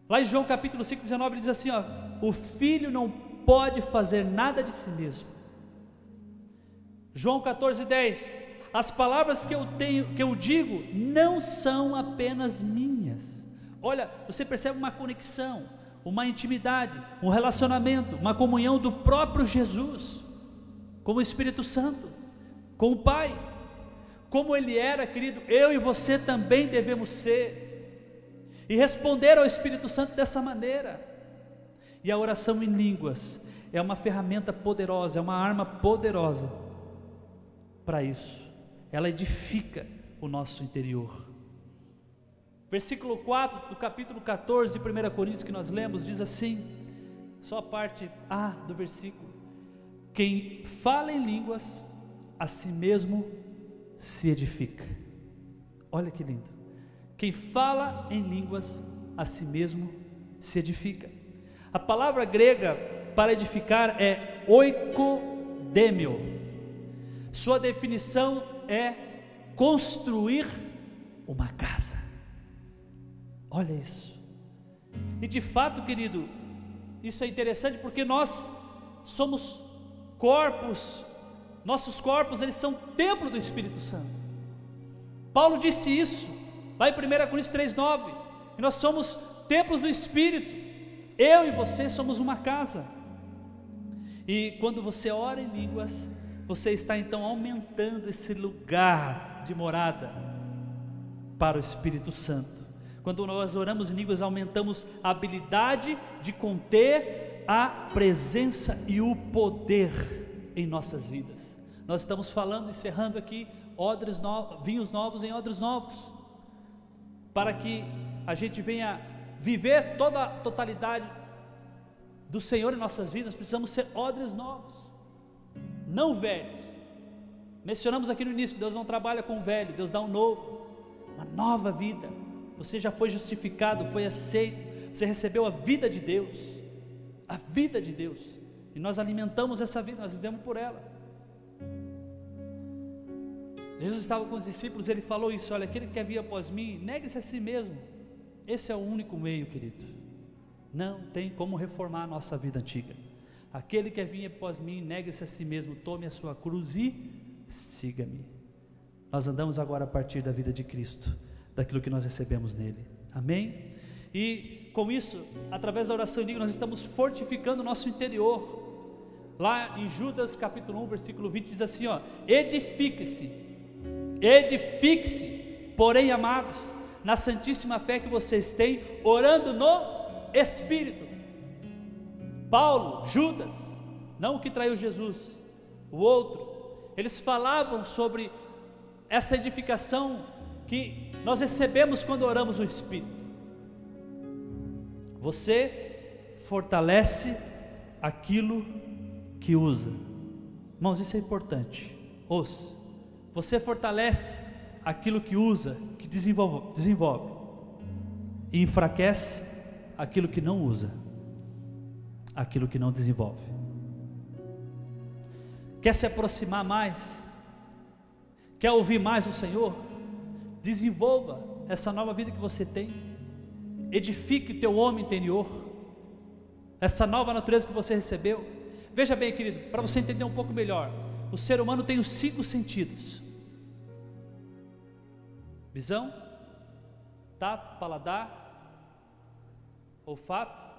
Lá em João capítulo 5, 19, ele diz assim: ó, o filho não pode fazer nada de si mesmo. João 14, 10, as palavras que eu tenho, que eu digo, não são apenas minhas. Olha, você percebe uma conexão, uma intimidade, um relacionamento, uma comunhão do próprio Jesus com o Espírito Santo, com o Pai. Como ele era, querido, eu e você também devemos ser e responder ao Espírito Santo dessa maneira. E a oração em línguas é uma ferramenta poderosa, é uma arma poderosa para isso. Ela edifica o nosso interior. Versículo 4 do capítulo 14 de 1 Coríntios que nós lemos diz assim, só a parte A do versículo: Quem fala em línguas, a si mesmo se edifica. Olha que lindo. Quem fala em línguas, a si mesmo se edifica. A palavra grega para edificar é oikodemio. Sua definição é construir uma casa. Olha isso. E de fato, querido, isso é interessante porque nós somos corpos, nossos corpos, eles são templo do Espírito Santo. Paulo disse isso Lá em 1 Coríntios 3,9, nós somos templos do Espírito. Eu e você somos uma casa. E quando você ora em línguas, você está então aumentando esse lugar de morada para o Espírito Santo. Quando nós oramos em línguas, aumentamos a habilidade de conter a presença e o poder em nossas vidas. Nós estamos falando, encerrando aqui, odres novos, vinhos novos em odres novos para que a gente venha viver toda a totalidade do Senhor em nossas vidas, precisamos ser odres novos, não velhos. Mencionamos aqui no início: Deus não trabalha com velho, Deus dá um novo, uma nova vida. Você já foi justificado, foi aceito, você recebeu a vida de Deus, a vida de Deus, e nós alimentamos essa vida, nós vivemos por ela. Jesus estava com os discípulos, ele falou isso: olha, aquele que quer vir após mim, negue-se a si mesmo. Esse é o único meio, querido. Não tem como reformar a nossa vida antiga. Aquele que vir após mim, negue-se a si mesmo, tome a sua cruz e siga-me. Nós andamos agora a partir da vida de Cristo, daquilo que nós recebemos nele. Amém? E com isso, através da oração em nós estamos fortificando o nosso interior. Lá em Judas capítulo 1, versículo 20 diz assim, ó: Edifique-se Edifique-se, porém, amados, na santíssima fé que vocês têm, orando no Espírito. Paulo, Judas, não o que traiu Jesus, o outro, eles falavam sobre essa edificação que nós recebemos quando oramos no Espírito. Você fortalece aquilo que usa. Irmãos, isso é importante. Ouça. Você fortalece aquilo que usa, que desenvolve, desenvolve, e enfraquece aquilo que não usa, aquilo que não desenvolve. Quer se aproximar mais? Quer ouvir mais o Senhor? Desenvolva essa nova vida que você tem. Edifique o teu homem interior. Essa nova natureza que você recebeu. Veja bem, querido, para você entender um pouco melhor, o ser humano tem os cinco sentidos: Visão, tato, paladar, olfato.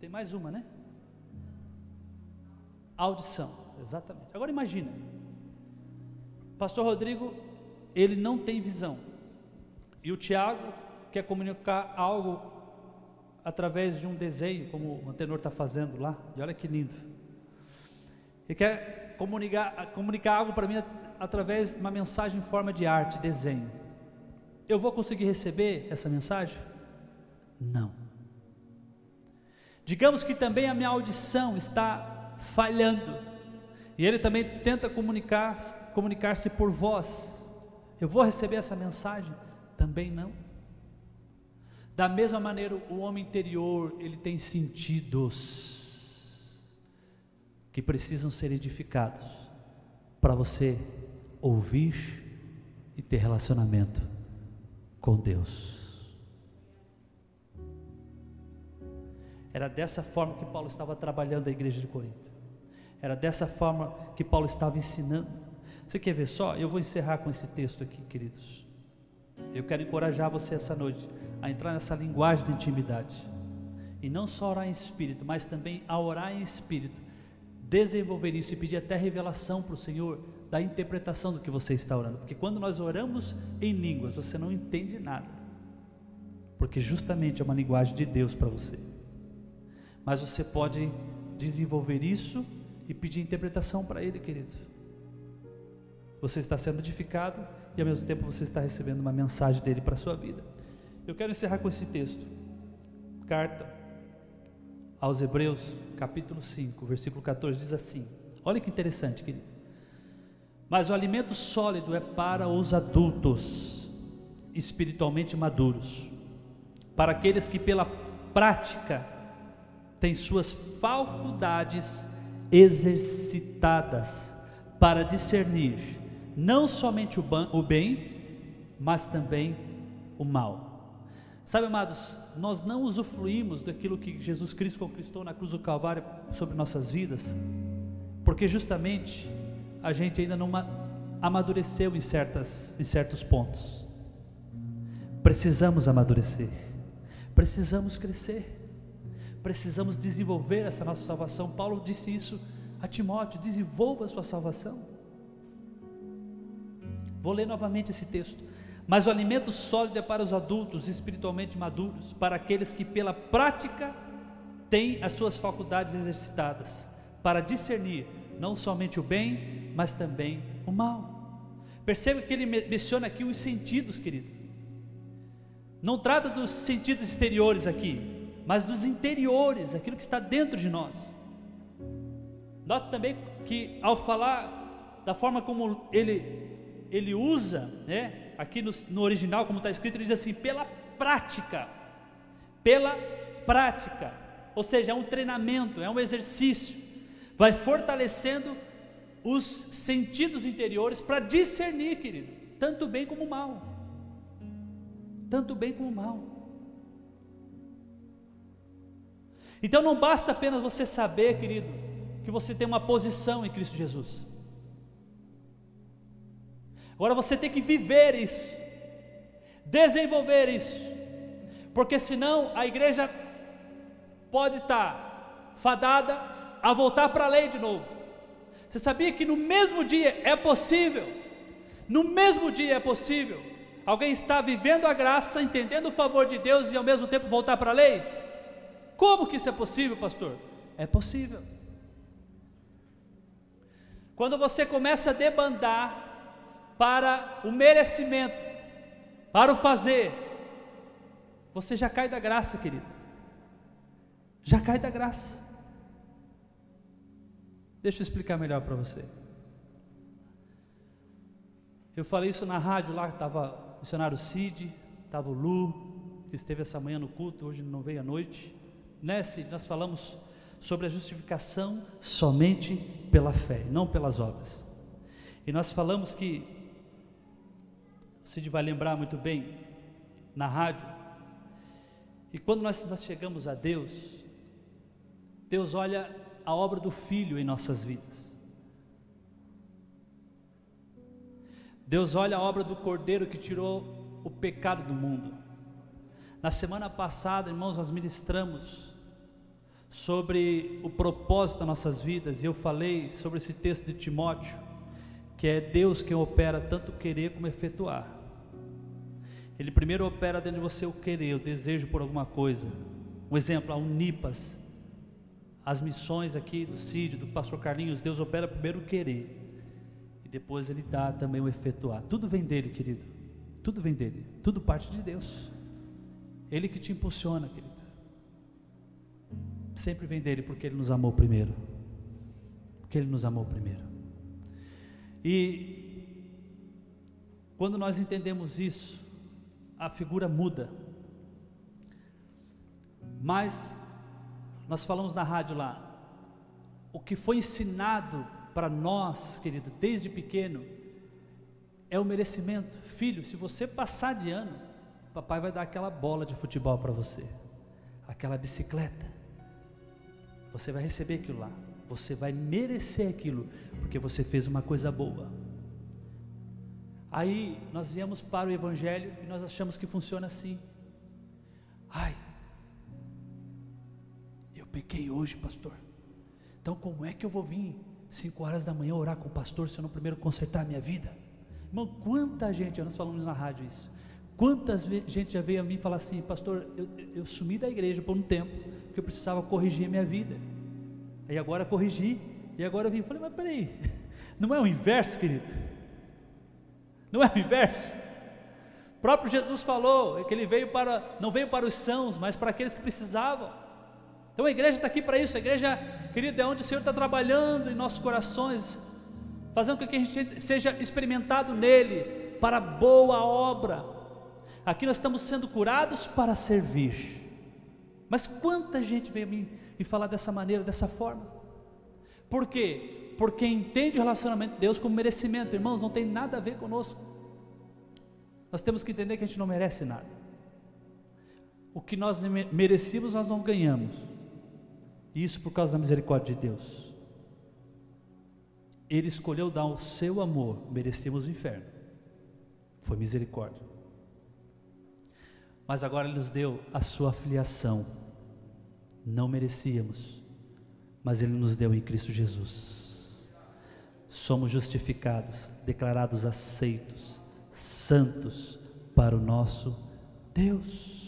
Tem mais uma, né? Audição, exatamente. Agora imagina, Pastor Rodrigo, ele não tem visão, e o Tiago quer comunicar algo através de um desenho, como o antenor está fazendo lá, e olha que lindo. Ele quer comunicar, comunicar algo para mim através de uma mensagem em forma de arte, desenho. Eu vou conseguir receber essa mensagem? Não. Digamos que também a minha audição está falhando, e ele também tenta comunicar, comunicar-se por voz. Eu vou receber essa mensagem? Também não. Da mesma maneira, o homem interior, ele tem sentidos que precisam ser edificados para você ouvir e ter relacionamento com Deus. Era dessa forma que Paulo estava trabalhando a igreja de Corinto. Era dessa forma que Paulo estava ensinando. Você quer ver só? Eu vou encerrar com esse texto aqui, queridos. Eu quero encorajar você essa noite a entrar nessa linguagem de intimidade. E não só orar em espírito, mas também a orar em espírito. Desenvolver isso e pedir até revelação para o Senhor da interpretação do que você está orando. Porque quando nós oramos em línguas, você não entende nada. Porque justamente é uma linguagem de Deus para você. Mas você pode desenvolver isso e pedir interpretação para Ele, querido. Você está sendo edificado e ao mesmo tempo você está recebendo uma mensagem dele para a sua vida. Eu quero encerrar com esse texto. Carta aos Hebreus, capítulo 5, versículo 14, diz assim: Olha que interessante, querido. Mas o alimento sólido é para os adultos, espiritualmente maduros, para aqueles que pela prática têm suas faculdades exercitadas para discernir não somente o bem, mas também o mal. Sabe, amados, nós não usufruímos daquilo que Jesus Cristo conquistou na cruz do Calvário sobre nossas vidas, porque justamente a gente ainda não amadureceu em, certas, em certos pontos. Precisamos amadurecer, precisamos crescer, precisamos desenvolver essa nossa salvação. Paulo disse isso a Timóteo: desenvolva a sua salvação. Vou ler novamente esse texto. Mas o alimento sólido é para os adultos espiritualmente maduros, para aqueles que pela prática têm as suas faculdades exercitadas, para discernir não somente o bem, mas também o mal. Perceba que ele menciona aqui os sentidos, querido. Não trata dos sentidos exteriores aqui, mas dos interiores, aquilo que está dentro de nós. Note também que ao falar da forma como ele ele usa, né, aqui no, no original, como está escrito, ele diz assim: pela prática, pela prática, ou seja, é um treinamento, é um exercício, vai fortalecendo os sentidos interiores para discernir, querido, tanto bem como mal. Tanto bem como mal. Então não basta apenas você saber, querido, que você tem uma posição em Cristo Jesus. Agora você tem que viver isso, desenvolver isso, porque senão a igreja pode estar fadada a voltar para a lei de novo. Você sabia que no mesmo dia é possível? No mesmo dia é possível alguém estar vivendo a graça, entendendo o favor de Deus e ao mesmo tempo voltar para a lei? Como que isso é possível, pastor? É possível. Quando você começa a debandar para o merecimento, para o fazer, você já cai da graça, querido. Já cai da graça. Deixa eu explicar melhor para você. Eu falei isso na rádio lá, estava o missionário Cid, estava o Lu, que esteve essa manhã no culto, hoje não veio à noite. Né? Nós falamos sobre a justificação somente pela fé, não pelas obras. E nós falamos que, o Cid vai lembrar muito bem, na rádio, e quando nós, nós chegamos a Deus, Deus olha a obra do Filho em nossas vidas. Deus olha a obra do Cordeiro que tirou o pecado do mundo. Na semana passada, irmãos, nós ministramos sobre o propósito das nossas vidas, e eu falei sobre esse texto de Timóteo, que é Deus quem opera tanto querer como efetuar. Ele primeiro opera dentro de você o querer, o desejo por alguma coisa. Um exemplo, a Unipas, as missões aqui do Cid, do pastor Carlinhos, Deus opera primeiro o querer e depois ele dá também o efetuar. Tudo vem dele, querido. Tudo vem dele. Tudo parte de Deus. Ele que te impulsiona, querido. Sempre vem dele porque ele nos amou primeiro. Porque ele nos amou primeiro. E quando nós entendemos isso, a figura muda. Mas nós falamos na rádio lá, o que foi ensinado para nós, querido, desde pequeno, é o merecimento. Filho, se você passar de ano, papai vai dar aquela bola de futebol para você, aquela bicicleta. Você vai receber aquilo lá. Você vai merecer aquilo, porque você fez uma coisa boa. Aí nós viemos para o Evangelho e nós achamos que funciona assim. Ai, pequei hoje, pastor. Então como é que eu vou vir 5 horas da manhã orar com o pastor se eu não primeiro consertar a minha vida? Irmão, quanta gente, nós falamos na rádio isso. Quantas gente já veio a mim falar assim, pastor, eu, eu sumi da igreja por um tempo, porque eu precisava corrigir a minha vida. Aí agora corrigi, e agora eu vim. Falei, mas peraí, não é o inverso, querido? Não é o inverso? O próprio Jesus falou que ele veio para, não veio para os sãos, mas para aqueles que precisavam. Então a igreja está aqui para isso, a igreja, querido, é onde o Senhor está trabalhando em nossos corações, fazendo com que a gente seja experimentado nele, para boa obra. Aqui nós estamos sendo curados para servir. Mas quanta gente veio a mim e falar dessa maneira, dessa forma? Por quê? porque entende o relacionamento de Deus como merecimento. Irmãos, não tem nada a ver conosco. Nós temos que entender que a gente não merece nada. O que nós merecíamos, nós não ganhamos. Isso por causa da misericórdia de Deus. Ele escolheu dar o seu amor, merecíamos o inferno. Foi misericórdia. Mas agora Ele nos deu a sua filiação. Não merecíamos, mas Ele nos deu em Cristo Jesus somos justificados, declarados aceitos, santos para o nosso Deus.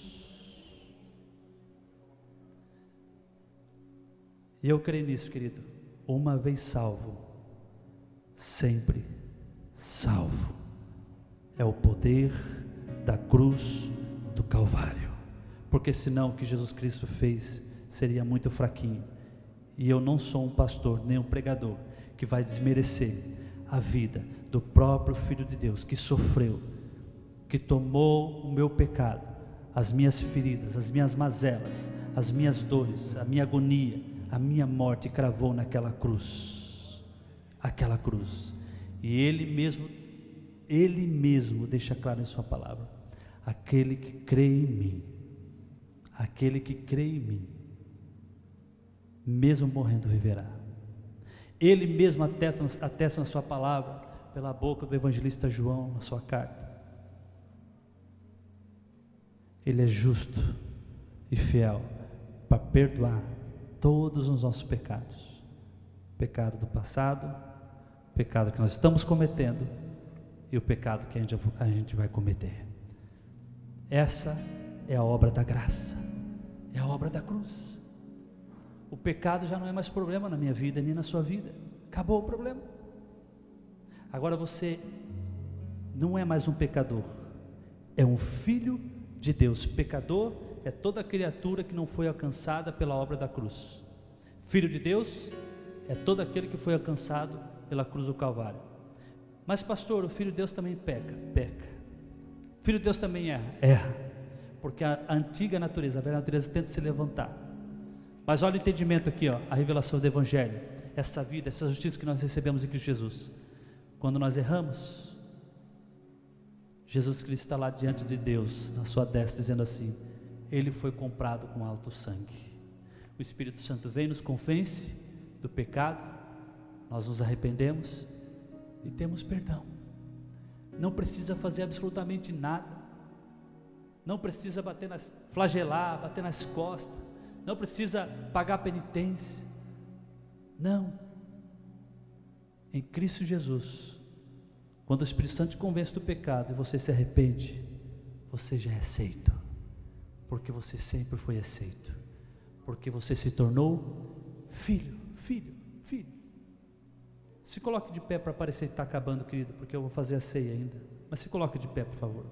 E eu creio nisso, querido. Uma vez salvo, sempre salvo. É o poder da cruz do Calvário. Porque senão o que Jesus Cristo fez seria muito fraquinho. E eu não sou um pastor, nem um pregador que vai desmerecer a vida do próprio Filho de Deus que sofreu, que tomou o meu pecado, as minhas feridas, as minhas mazelas, as minhas dores, a minha agonia, a minha morte, cravou naquela cruz. Aquela cruz. E Ele mesmo, Ele mesmo deixa claro em Sua palavra: aquele que crê em mim, aquele que crê em mim, mesmo morrendo viverá. Ele mesmo atesta, atesta na sua palavra, pela boca do evangelista João, na sua carta. Ele é justo e fiel para perdoar todos os nossos pecados. Pecado do passado, pecado que nós estamos cometendo e o pecado que a gente, vai cometer. Essa é a obra da graça, é a obra da cruz o pecado já não é mais problema na minha vida nem na sua vida. Acabou o problema. Agora você não é mais um pecador, é um filho de Deus. Pecador é toda criatura que não foi alcançada pela obra da cruz. Filho de Deus é todo aquele que foi alcançado pela cruz do Calvário. Mas, pastor, o filho de Deus também peca, peca. O filho de Deus também erra, erra. Porque a antiga natureza, a velha natureza tenta se levantar. Mas olha o entendimento aqui, ó, a revelação do Evangelho, essa vida, essa justiça que nós recebemos em Cristo Jesus. Quando nós erramos, Jesus Cristo está lá diante de Deus, na sua destra, dizendo assim: Ele foi comprado com alto sangue. O Espírito Santo vem, nos convence do pecado, nós nos arrependemos e temos perdão. Não precisa fazer absolutamente nada, não precisa bater nas, flagelar, bater nas costas não precisa pagar penitência. Não. Em Cristo Jesus, quando o Espírito Santo te convence do pecado e você se arrepende, você já é aceito, porque você sempre foi aceito, porque você se tornou filho, filho, filho. Se coloque de pé para parecer que está acabando, querido, porque eu vou fazer a ceia ainda. Mas se coloque de pé, por favor.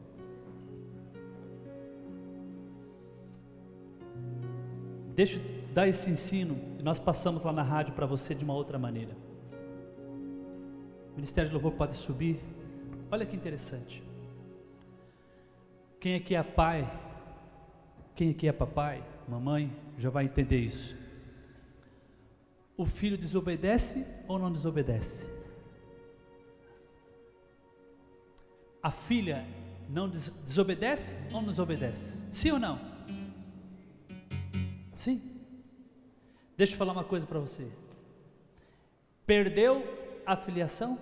Deixa eu dar esse ensino e nós passamos lá na rádio para você de uma outra maneira. O Ministério de Louvor pode subir. Olha que interessante. Quem aqui é pai, quem aqui é papai, mamãe, já vai entender isso. O filho desobedece ou não desobedece? A filha não des desobedece ou não desobedece? Sim ou não? Sim. Deixa eu falar uma coisa para você. Perdeu a filiação?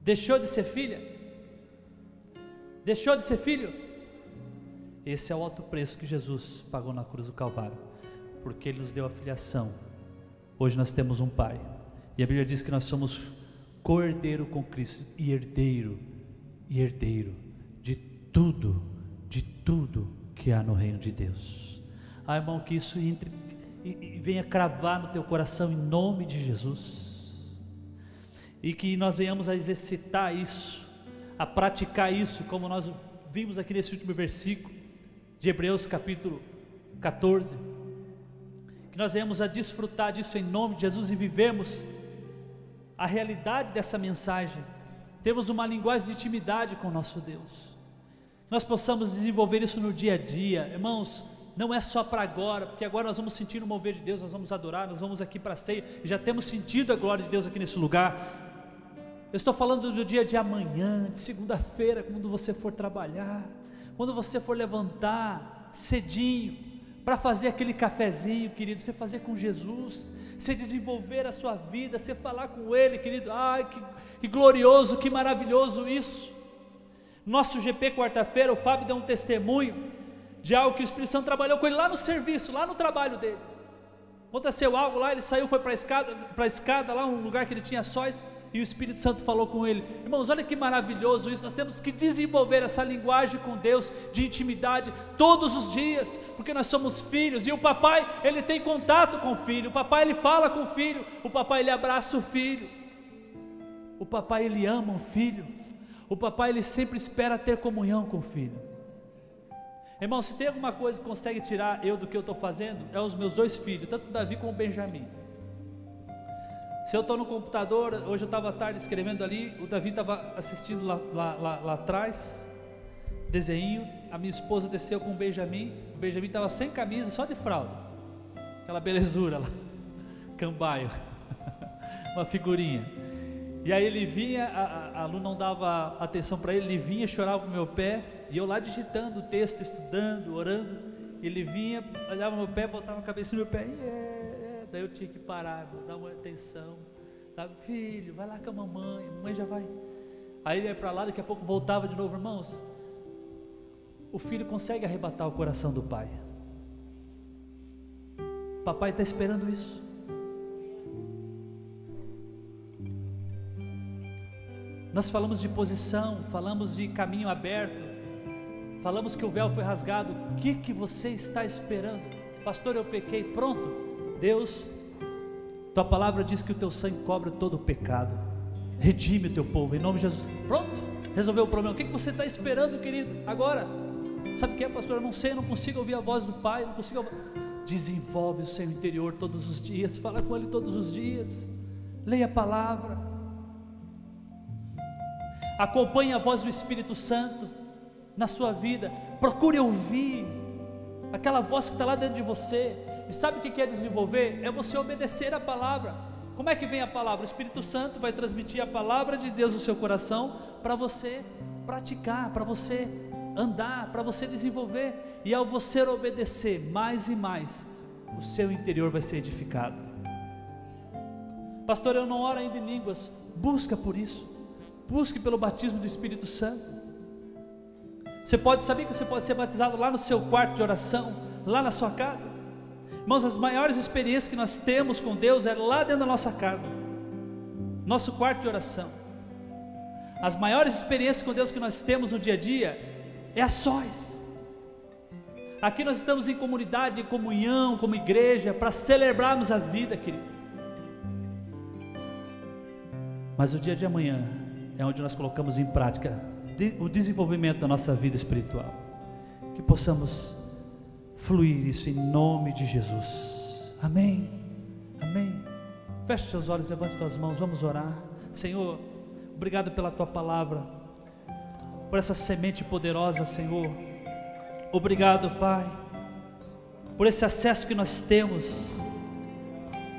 Deixou de ser filha? Deixou de ser filho? Esse é o alto preço que Jesus pagou na cruz do Calvário, porque Ele nos deu a filiação. Hoje nós temos um Pai, e a Bíblia diz que nós somos cordeiro com Cristo e herdeiro, e herdeiro de tudo, de tudo que há no reino de Deus. Ah, irmão, que isso entre e, e venha cravar no teu coração em nome de Jesus. E que nós venhamos a exercitar isso, a praticar isso, como nós vimos aqui nesse último versículo de Hebreus capítulo 14. Que nós venhamos a desfrutar disso em nome de Jesus e vivemos a realidade dessa mensagem. Temos uma linguagem de intimidade com o nosso Deus nós possamos desenvolver isso no dia a dia, irmãos. Não é só para agora, porque agora nós vamos sentir o mover de Deus, nós vamos adorar, nós vamos aqui para ceia, já temos sentido a glória de Deus aqui nesse lugar. Eu estou falando do dia de amanhã, de segunda-feira, quando você for trabalhar, quando você for levantar cedinho, para fazer aquele cafezinho, querido, você fazer com Jesus, você desenvolver a sua vida, você falar com Ele, querido, ai que, que glorioso, que maravilhoso isso. Nosso GP quarta-feira, o Fábio deu um testemunho de algo que o Espírito Santo trabalhou com ele lá no serviço, lá no trabalho dele. Aconteceu algo lá, ele saiu, foi para a escada, para escada lá, um lugar que ele tinha sóis, e o Espírito Santo falou com ele. Irmãos, olha que maravilhoso isso. Nós temos que desenvolver essa linguagem com Deus de intimidade todos os dias, porque nós somos filhos e o papai, ele tem contato com o filho. O papai ele fala com o filho, o papai ele abraça o filho. O papai ele ama o filho. O papai ele sempre espera ter comunhão com o filho. Irmão, se tem alguma coisa que consegue tirar eu do que eu estou fazendo, é os meus dois filhos, tanto Davi como Benjamin. Se eu estou no computador, hoje eu estava tarde escrevendo ali, o Davi estava assistindo lá, lá, lá, lá, atrás, desenho, a minha esposa desceu com o Benjamin, o Benjamin estava sem camisa, só de fralda, aquela belezura lá, cambaio, uma figurinha. E aí ele vinha, a, a Lu não dava atenção para ele, ele vinha, chorava no meu pé, e eu lá digitando o texto, estudando, orando. Ele vinha, olhava meu pé, botava a cabeça no meu pé, yeah. Daí eu tinha que parar, dar uma atenção. Sabe, filho, vai lá com a mamãe, a mamãe já vai. Aí ele ia para lá, daqui a pouco voltava de novo, irmãos. O filho consegue arrebatar o coração do pai. Papai está esperando isso. Nós falamos de posição, falamos de caminho aberto, falamos que o véu foi rasgado. O que, que você está esperando? Pastor, eu pequei, pronto. Deus, tua palavra diz que o teu sangue cobre todo o pecado. Redime o teu povo, em nome de Jesus. Pronto, resolveu o problema. O que, você está esperando, querido? Agora, sabe o que é, pastor? Eu não sei, eu não consigo ouvir a voz do Pai, não consigo. Desenvolve o seu interior todos os dias, fala com Ele todos os dias, leia a palavra acompanhe a voz do Espírito Santo na sua vida, procure ouvir aquela voz que está lá dentro de você. E sabe o que quer desenvolver? É você obedecer a palavra. Como é que vem a palavra? O Espírito Santo vai transmitir a palavra de Deus no seu coração para você praticar, para você andar, para você desenvolver. E ao você obedecer mais e mais, o seu interior vai ser edificado. Pastor, eu não oro ainda em línguas. Busca por isso. Busque pelo batismo do Espírito Santo. Você pode saber que você pode ser batizado lá no seu quarto de oração, lá na sua casa. Irmãos, as maiores experiências que nós temos com Deus é lá dentro da nossa casa, nosso quarto de oração. As maiores experiências com Deus que nós temos no dia a dia é a sós. Aqui nós estamos em comunidade, em comunhão, como igreja, para celebrarmos a vida, querido. Mas o dia de amanhã é onde nós colocamos em prática o desenvolvimento da nossa vida espiritual. Que possamos fluir isso em nome de Jesus. Amém. Amém. Feche seus olhos, levante suas mãos, vamos orar. Senhor, obrigado pela tua palavra, por essa semente poderosa, Senhor. Obrigado, Pai, por esse acesso que nós temos.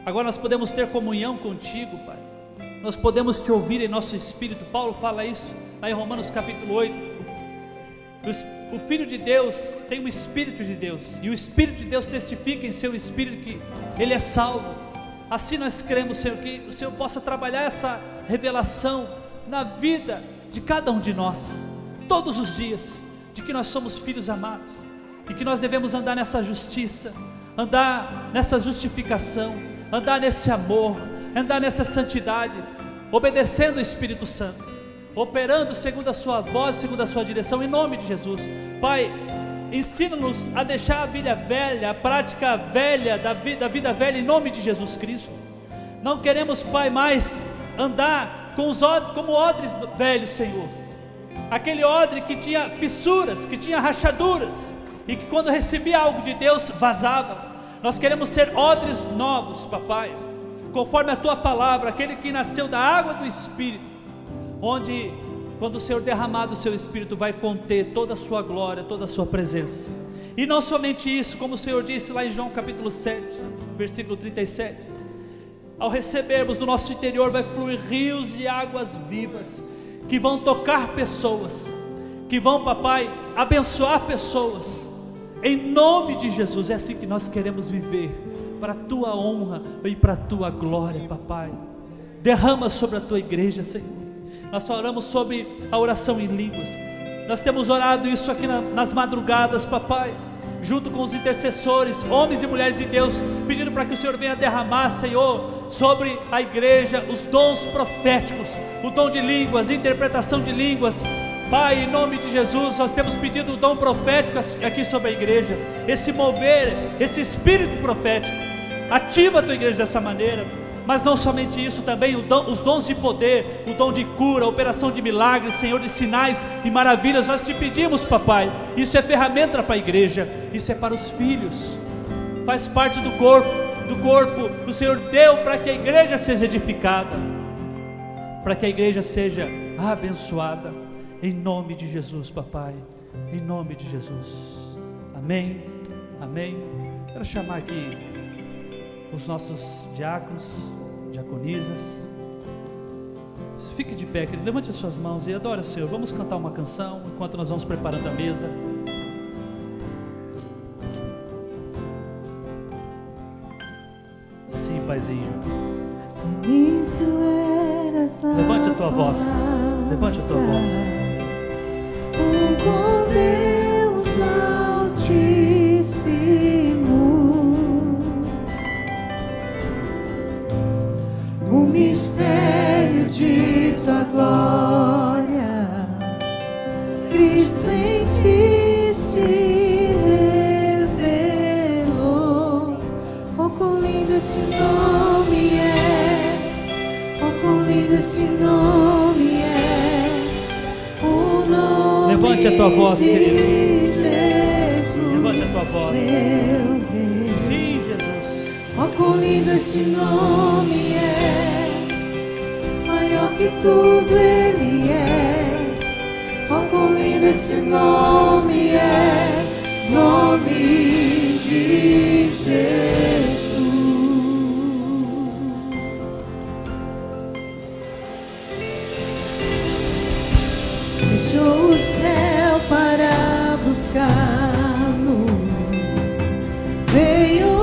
Agora nós podemos ter comunhão contigo, Pai. Nós podemos te ouvir em nosso espírito. Paulo fala isso lá em Romanos capítulo 8. O Filho de Deus tem o Espírito de Deus, e o Espírito de Deus testifica em seu Espírito que ele é salvo. Assim nós cremos, Senhor, que o Senhor possa trabalhar essa revelação na vida de cada um de nós, todos os dias, de que nós somos filhos amados e que nós devemos andar nessa justiça, andar nessa justificação, andar nesse amor, andar nessa santidade, obedecendo o Espírito Santo, operando segundo a Sua voz, segundo a Sua direção, em nome de Jesus. Pai, ensina-nos a deixar a vida velha, a prática velha da vida, da vida velha, em nome de Jesus Cristo. Não queremos, Pai, mais andar com os como odres velhos, Senhor. Aquele odre que tinha fissuras, que tinha rachaduras, e que quando recebia algo de Deus vazava. Nós queremos ser odres novos, papai, conforme a tua palavra, aquele que nasceu da água do Espírito, onde quando o Senhor derramar do seu Espírito, vai conter toda a sua glória, toda a sua presença. E não somente isso, como o Senhor disse lá em João capítulo 7, versículo 37. Ao recebermos do nosso interior, vai fluir rios de águas vivas, que vão tocar pessoas, que vão, papai, abençoar pessoas, em nome de Jesus. É assim que nós queremos viver, para a tua honra e para a tua glória, papai. Derrama sobre a tua igreja, Senhor nós falamos sobre a oração em línguas. Nós temos orado isso aqui na, nas madrugadas, papai, junto com os intercessores, homens e mulheres de Deus, pedindo para que o Senhor venha derramar, Senhor, sobre a igreja os dons proféticos, o dom de línguas, interpretação de línguas. Pai, em nome de Jesus, nós temos pedido o dom profético aqui sobre a igreja, esse mover, esse espírito profético. Ativa a tua igreja dessa maneira mas não somente isso, também os dons de poder, o dom de cura, a operação de milagres, Senhor, de sinais e maravilhas, nós te pedimos, papai. Isso é ferramenta para a igreja, isso é para os filhos, faz parte do corpo, do corpo, o Senhor deu para que a igreja seja edificada, para que a igreja seja abençoada, em nome de Jesus, papai, em nome de Jesus, amém, amém. Quero chamar aqui os nossos diáconos diaconisas. Fique de pé, querido. Levante as suas mãos e adore o Senhor. Vamos cantar uma canção enquanto nós vamos preparando a mesa. Sim, Paizinho. Levante a tua voz. Levante a tua voz. Levante a tua voz, querido. Levante a tua voz. Sim, Jesus. Oh, quão lindo esse nome é! que tudo Ele é. Oh, quão lindo esse nome é, nome de Jesus. O céu para buscar-nos, veio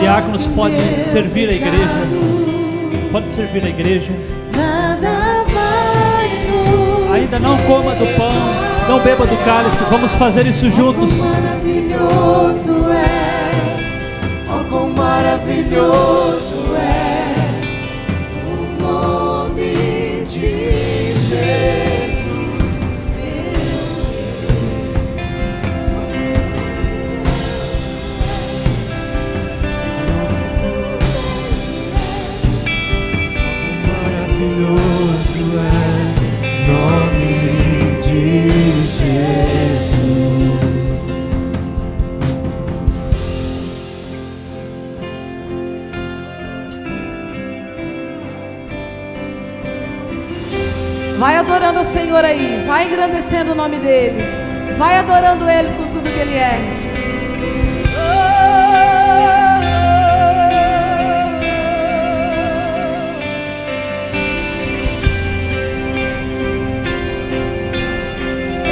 diáconos podem servir a igreja. Pode servir a igreja. Nos Ainda não coma do pão, não beba do cálice. Vamos fazer isso juntos. Maravilhoso adorando ao Senhor aí, vai engrandecendo o nome dele, vai adorando ele com tudo que ele é.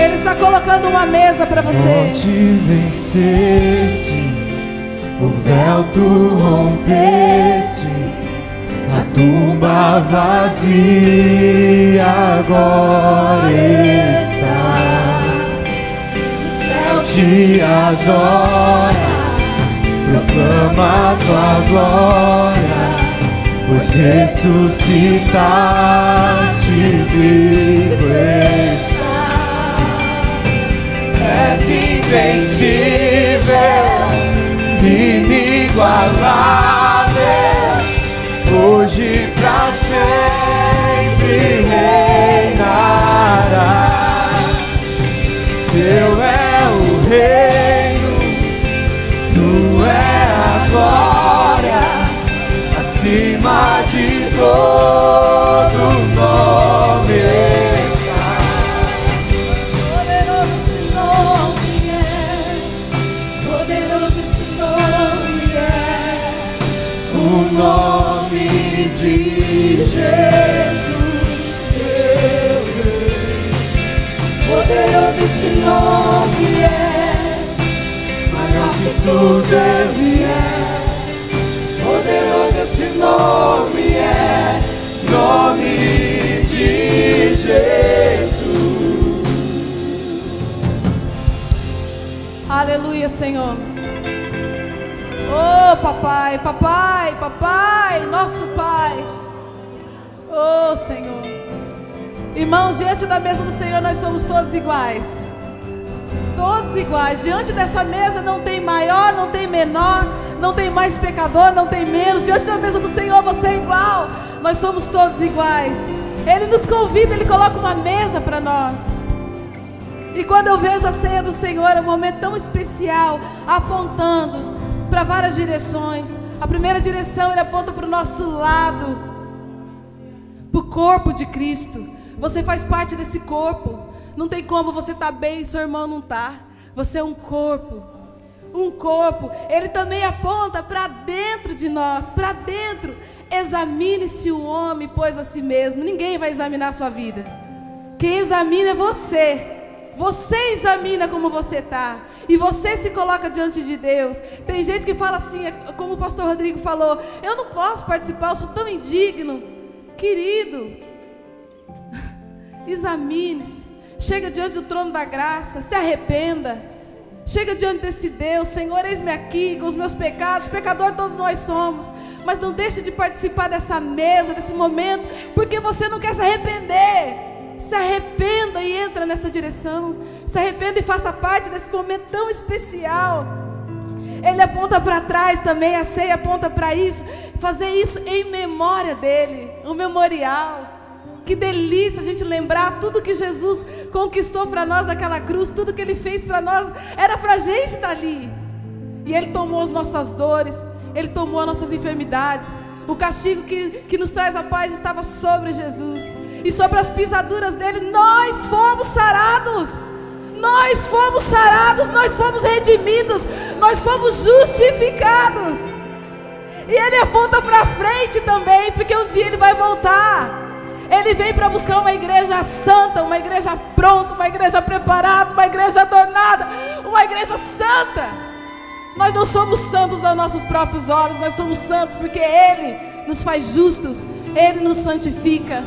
Ele está colocando uma mesa para você. Onde venceste, o véu tu rompeste, a tumba vazia agora está. O céu te adora, proclama tua glória, pois ressuscitaste vivo está. És invencível, inigualável, sempre reinará. Teu é o reino, tu é a glória, acima de todo nome tudo ele é, poderoso esse nome é, nome de Jesus. Aleluia, Senhor. Oh, papai, papai, papai, nosso pai. Oh, Senhor. Irmãos, diante da mesa do Senhor nós somos todos iguais. Todos iguais. Diante dessa mesa não tem maior, não tem menor, não tem mais pecador, não tem menos. Diante da mesa do Senhor você é igual. Nós somos todos iguais. Ele nos convida, ele coloca uma mesa para nós. E quando eu vejo a ceia do Senhor, é um momento tão especial, apontando para várias direções. A primeira direção ele aponta para o nosso lado, para o corpo de Cristo. Você faz parte desse corpo. Não tem como você estar bem e seu irmão não tá. Você é um corpo. Um corpo. Ele também aponta para dentro de nós, para dentro. Examine-se o homem, pois a si mesmo. Ninguém vai examinar a sua vida. Quem examina é você. Você examina como você está. E você se coloca diante de Deus. Tem gente que fala assim, é como o pastor Rodrigo falou: Eu não posso participar, eu sou tão indigno. Querido, examine-se. Chega diante do trono da graça, se arrependa. Chega diante desse Deus, Senhor, eis-me aqui com os meus pecados, pecador todos nós somos. Mas não deixe de participar dessa mesa, desse momento, porque você não quer se arrepender. Se arrependa e entra nessa direção. Se arrependa e faça parte desse momento tão especial. Ele aponta para trás também, a ceia aponta para isso. Fazer isso em memória dele, um memorial. Que delícia a gente lembrar tudo que Jesus conquistou para nós naquela cruz, tudo que ele fez para nós, era para a gente estar ali. E ele tomou as nossas dores, ele tomou as nossas enfermidades. O castigo que, que nos traz a paz estava sobre Jesus. E sobre as pisaduras dele nós fomos sarados. Nós fomos sarados, nós fomos redimidos, nós fomos justificados. E ele aponta para frente também, porque um dia ele vai voltar. Ele vem para buscar uma igreja santa, uma igreja pronta, uma igreja preparada, uma igreja adornada, uma igreja santa. Nós não somos santos aos nossos próprios olhos, nós somos santos porque Ele nos faz justos Ele nos santifica.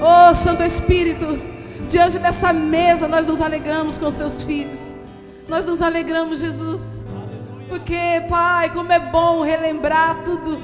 Oh, Santo Espírito, diante dessa mesa nós nos alegramos com os teus filhos. Nós nos alegramos, Jesus. Porque, Pai, como é bom relembrar tudo,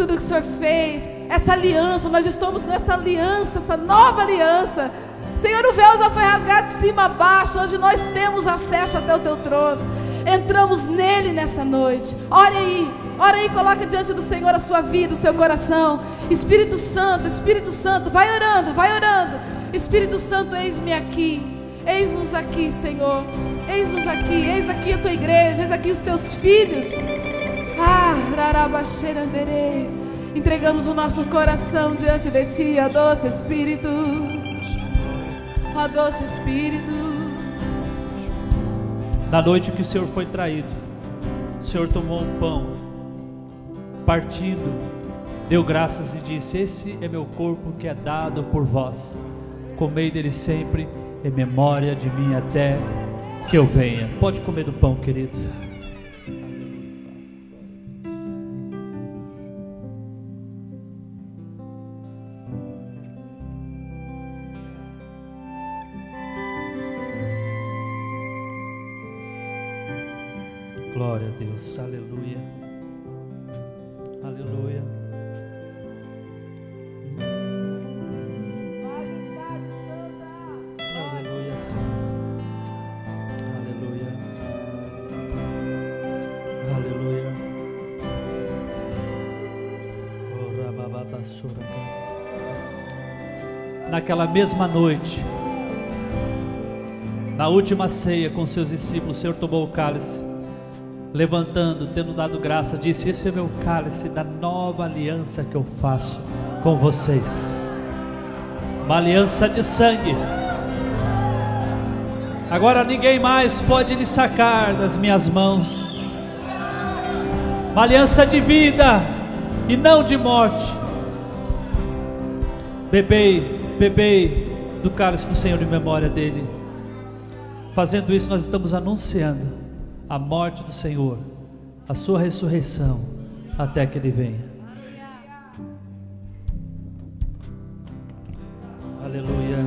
tudo que o Senhor fez, essa aliança, nós estamos nessa aliança, essa nova aliança. Senhor, o véu já foi rasgado de cima a baixo, hoje nós temos acesso até o teu trono. Entramos nele nessa noite. Ore aí, ore aí, coloca diante do Senhor a sua vida, o seu coração. Espírito Santo, Espírito Santo, vai orando, vai orando. Espírito Santo, eis-me aqui. Eis-nos aqui, Senhor. Eis-nos aqui, eis aqui a tua igreja, eis aqui os teus filhos. Entregamos o nosso coração diante de ti, ó doce Espírito. Ó doce Espírito. Na noite que o Senhor foi traído, o Senhor tomou um pão, partindo, deu graças e disse: Esse é meu corpo que é dado por vós. Comei dele sempre em memória de mim até que eu venha. Pode comer do pão, querido. Deus, aleluia, aleluia. Majestade Santa. Aleluia, Senhor. Aleluia. Aleluia. Rabababassura. Naquela mesma noite, na última ceia com seus discípulos, o Senhor tomou o cálice, levantando, tendo dado graça, disse: Esse é meu cálice da nova aliança que eu faço com vocês. Uma aliança de sangue. Agora ninguém mais pode lhe sacar das minhas mãos. Uma aliança de vida e não de morte. Bebei, bebei do cálice do Senhor em memória dele. Fazendo isso, nós estamos anunciando a morte do Senhor, a sua ressurreição, até que ele venha. Aleluia.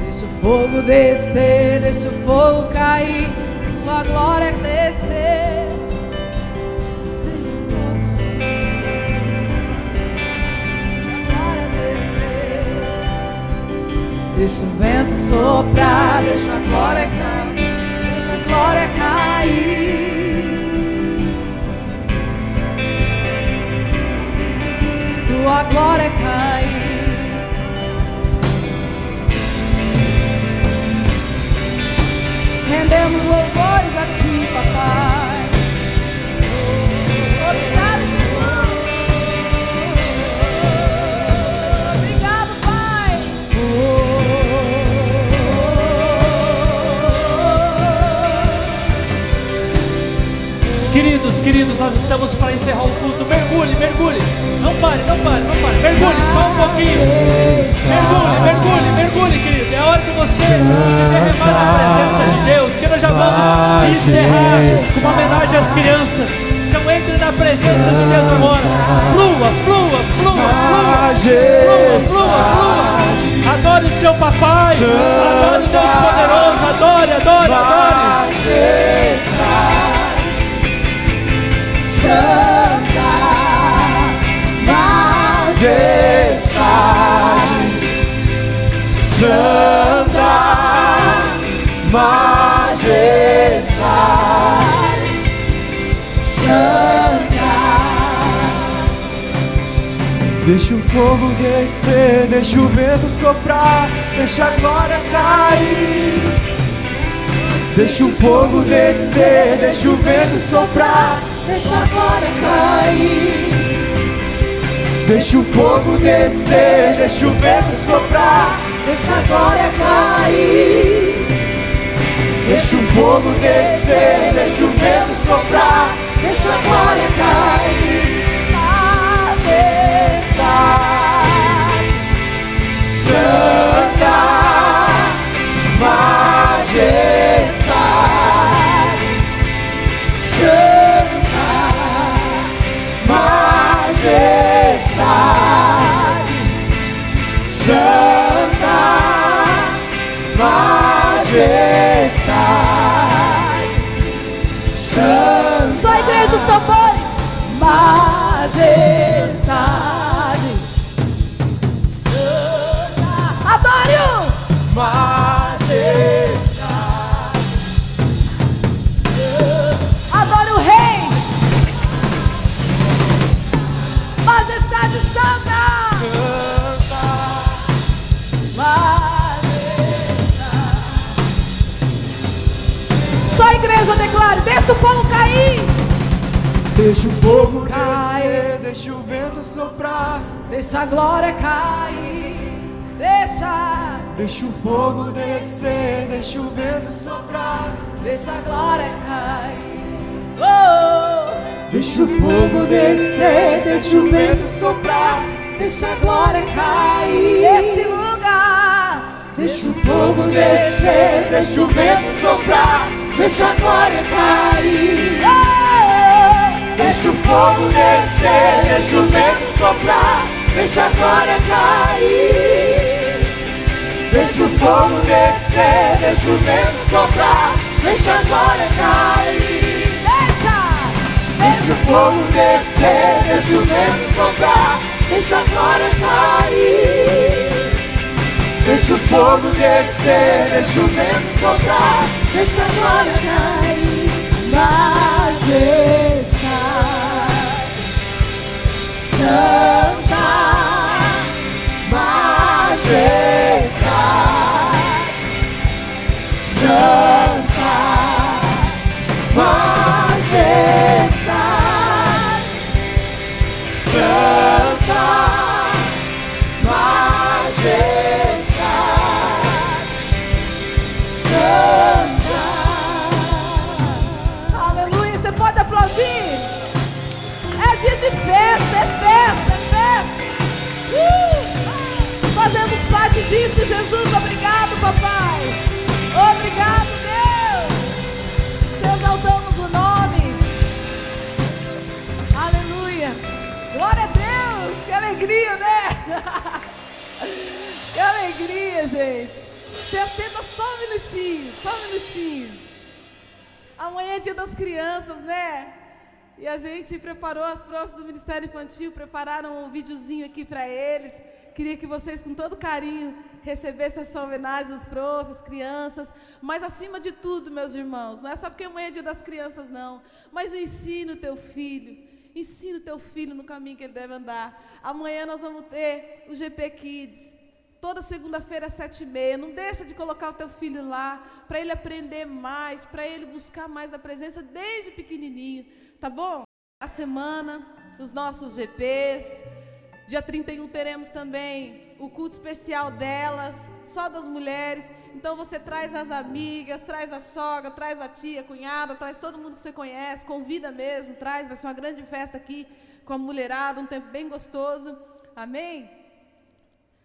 Deixa o fogo descer, deixa o fogo cair, tua glória crescer. Deixa o vento soprar, deixa a glória cair, deixa a glória cair. Tua glória cair. Rendemos louvores Queridos, nós estamos para encerrar o culto. Mergulhe, mergulhe. Não pare, não pare, não pare. Mergulhe só um pouquinho. Mergulhe, mergulhe, mergulhe, querido. É a hora de você se derramar na presença de Deus. Que nós já vamos encerrar com uma homenagem às crianças. Então entre na presença de Deus agora. Flua, flua, flua, flua. Flua, flua, flua. Adore o seu papai. Adore o Deus poderoso. Adore, adore, adore. Santa Majestade Santa Deixa o fogo descer, deixa o vento soprar, deixa a glória cair. Deixa o fogo descer, deixa o vento soprar, Deixa agora cair. Deixa o fogo descer, deixa o vento soprar, deixa agora cair. Deixa o fogo descer, deixa o vento soprar, deixa agora cair. Majestade Santa. Deixa o fogo Cai. descer, deixa o vento soprar. Deixa a glória cair. Deixa, Deixa o fogo descer, deixa o vento soprar. deixa a glória cair. Oh, Deixa o fogo descer, deixa o vento soprar. deixa a glória cair nesse lugar. Deixa o fogo descer, deixa o vento soprar. Deixa a glória cair. Deixa o fogo descer, deixa o vento soprar. Deixa a glória cair. Deixa o fogo descer, deixa o vento soprar. Deixa a glória cair. deixa, Deixa o fogo descer, deixa o vento soprar, deixa a glória cair. Deixa o fogo descer, deixa o vento soprar, deixa a glória cair. Majestade, Santa Majestade, Santa que alegria, gente. Você acenda só um minutinho, só um minutinho. Amanhã é dia das crianças, né? E a gente preparou, as profs do Ministério Infantil prepararam um videozinho aqui para eles. Queria que vocês, com todo carinho, recebessem essa homenagem dos profs, crianças. Mas, acima de tudo, meus irmãos, não é só porque amanhã é dia das crianças, não. Mas ensina o teu filho. Ensina o teu filho no caminho que ele deve andar. Amanhã nós vamos ter o GP Kids. Toda segunda-feira, às sete e meia. Não deixa de colocar o teu filho lá, para ele aprender mais, para ele buscar mais da presença desde pequenininho. Tá bom? A semana, os nossos GPs. Dia 31 teremos também o culto especial delas, só das mulheres. Então você traz as amigas, traz a sogra, traz a tia, a cunhada, traz todo mundo que você conhece, convida mesmo, traz. Vai ser uma grande festa aqui com a mulherada, um tempo bem gostoso. Amém?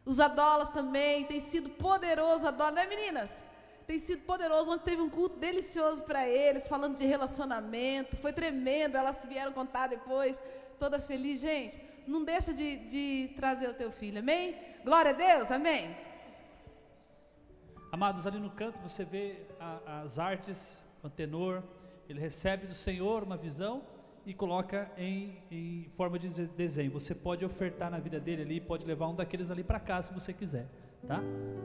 Os adolas também, tem sido poderoso adola, né meninas? Tem sido poderoso, ontem teve um culto delicioso para eles, falando de relacionamento, foi tremendo, elas vieram contar depois, toda feliz. Gente, não deixa de, de trazer o teu filho, amém? Glória a Deus, amém? Amados, ali no canto você vê a- as artes, o tenor, ele recebe do Senhor uma visão e coloca em, em forma de de- desenho. Você pode ofertar na vida dele ali, pode levar um daqueles ali para casa se você quiser, tá?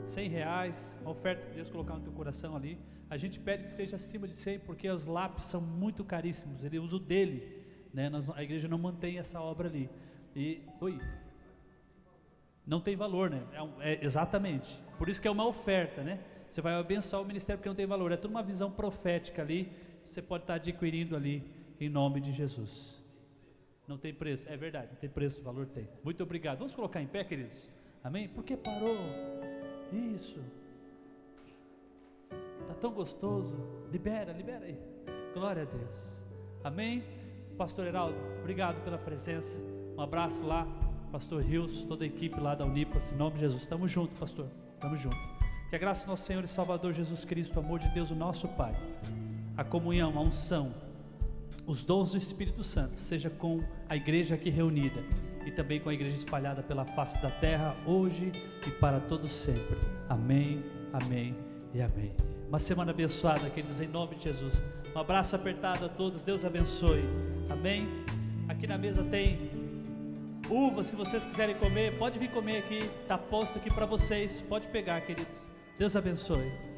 100 reais, uma oferta que Deus colocar no teu coração ali. A gente pede que seja acima de 100 porque os lápis são muito caríssimos, ele usa o dele, né? Nós- a igreja não mantém essa obra ali. E, oi, não tem valor, né? É, é exatamente. Por isso que é uma oferta, né? Você vai abençoar o ministério porque não tem valor. É tudo uma visão profética ali. Você pode estar adquirindo ali em nome de Jesus. Não tem preço, é verdade, não tem preço, valor tem. Muito obrigado. Vamos colocar em pé, queridos? Amém? Por que parou? Isso. Tá tão gostoso. Libera, libera aí. Glória a Deus. Amém? Pastor Heraldo, obrigado pela presença. Um abraço lá, pastor Rios, toda a equipe lá da Unipas, em nome de Jesus. Estamos juntos, pastor. Estamos juntos. Que a graça do nosso Senhor e Salvador Jesus Cristo, o amor de Deus, o nosso Pai, a comunhão, a unção, os dons do Espírito Santo, seja com a igreja aqui reunida e também com a igreja espalhada pela face da terra, hoje e para todos sempre. Amém, amém e amém. Uma semana abençoada, queridos, em nome de Jesus. Um abraço apertado a todos, Deus abençoe. Amém. Aqui na mesa tem Uva, se vocês quiserem comer, pode vir comer aqui, está posto aqui para vocês. Pode pegar, queridos. Deus abençoe.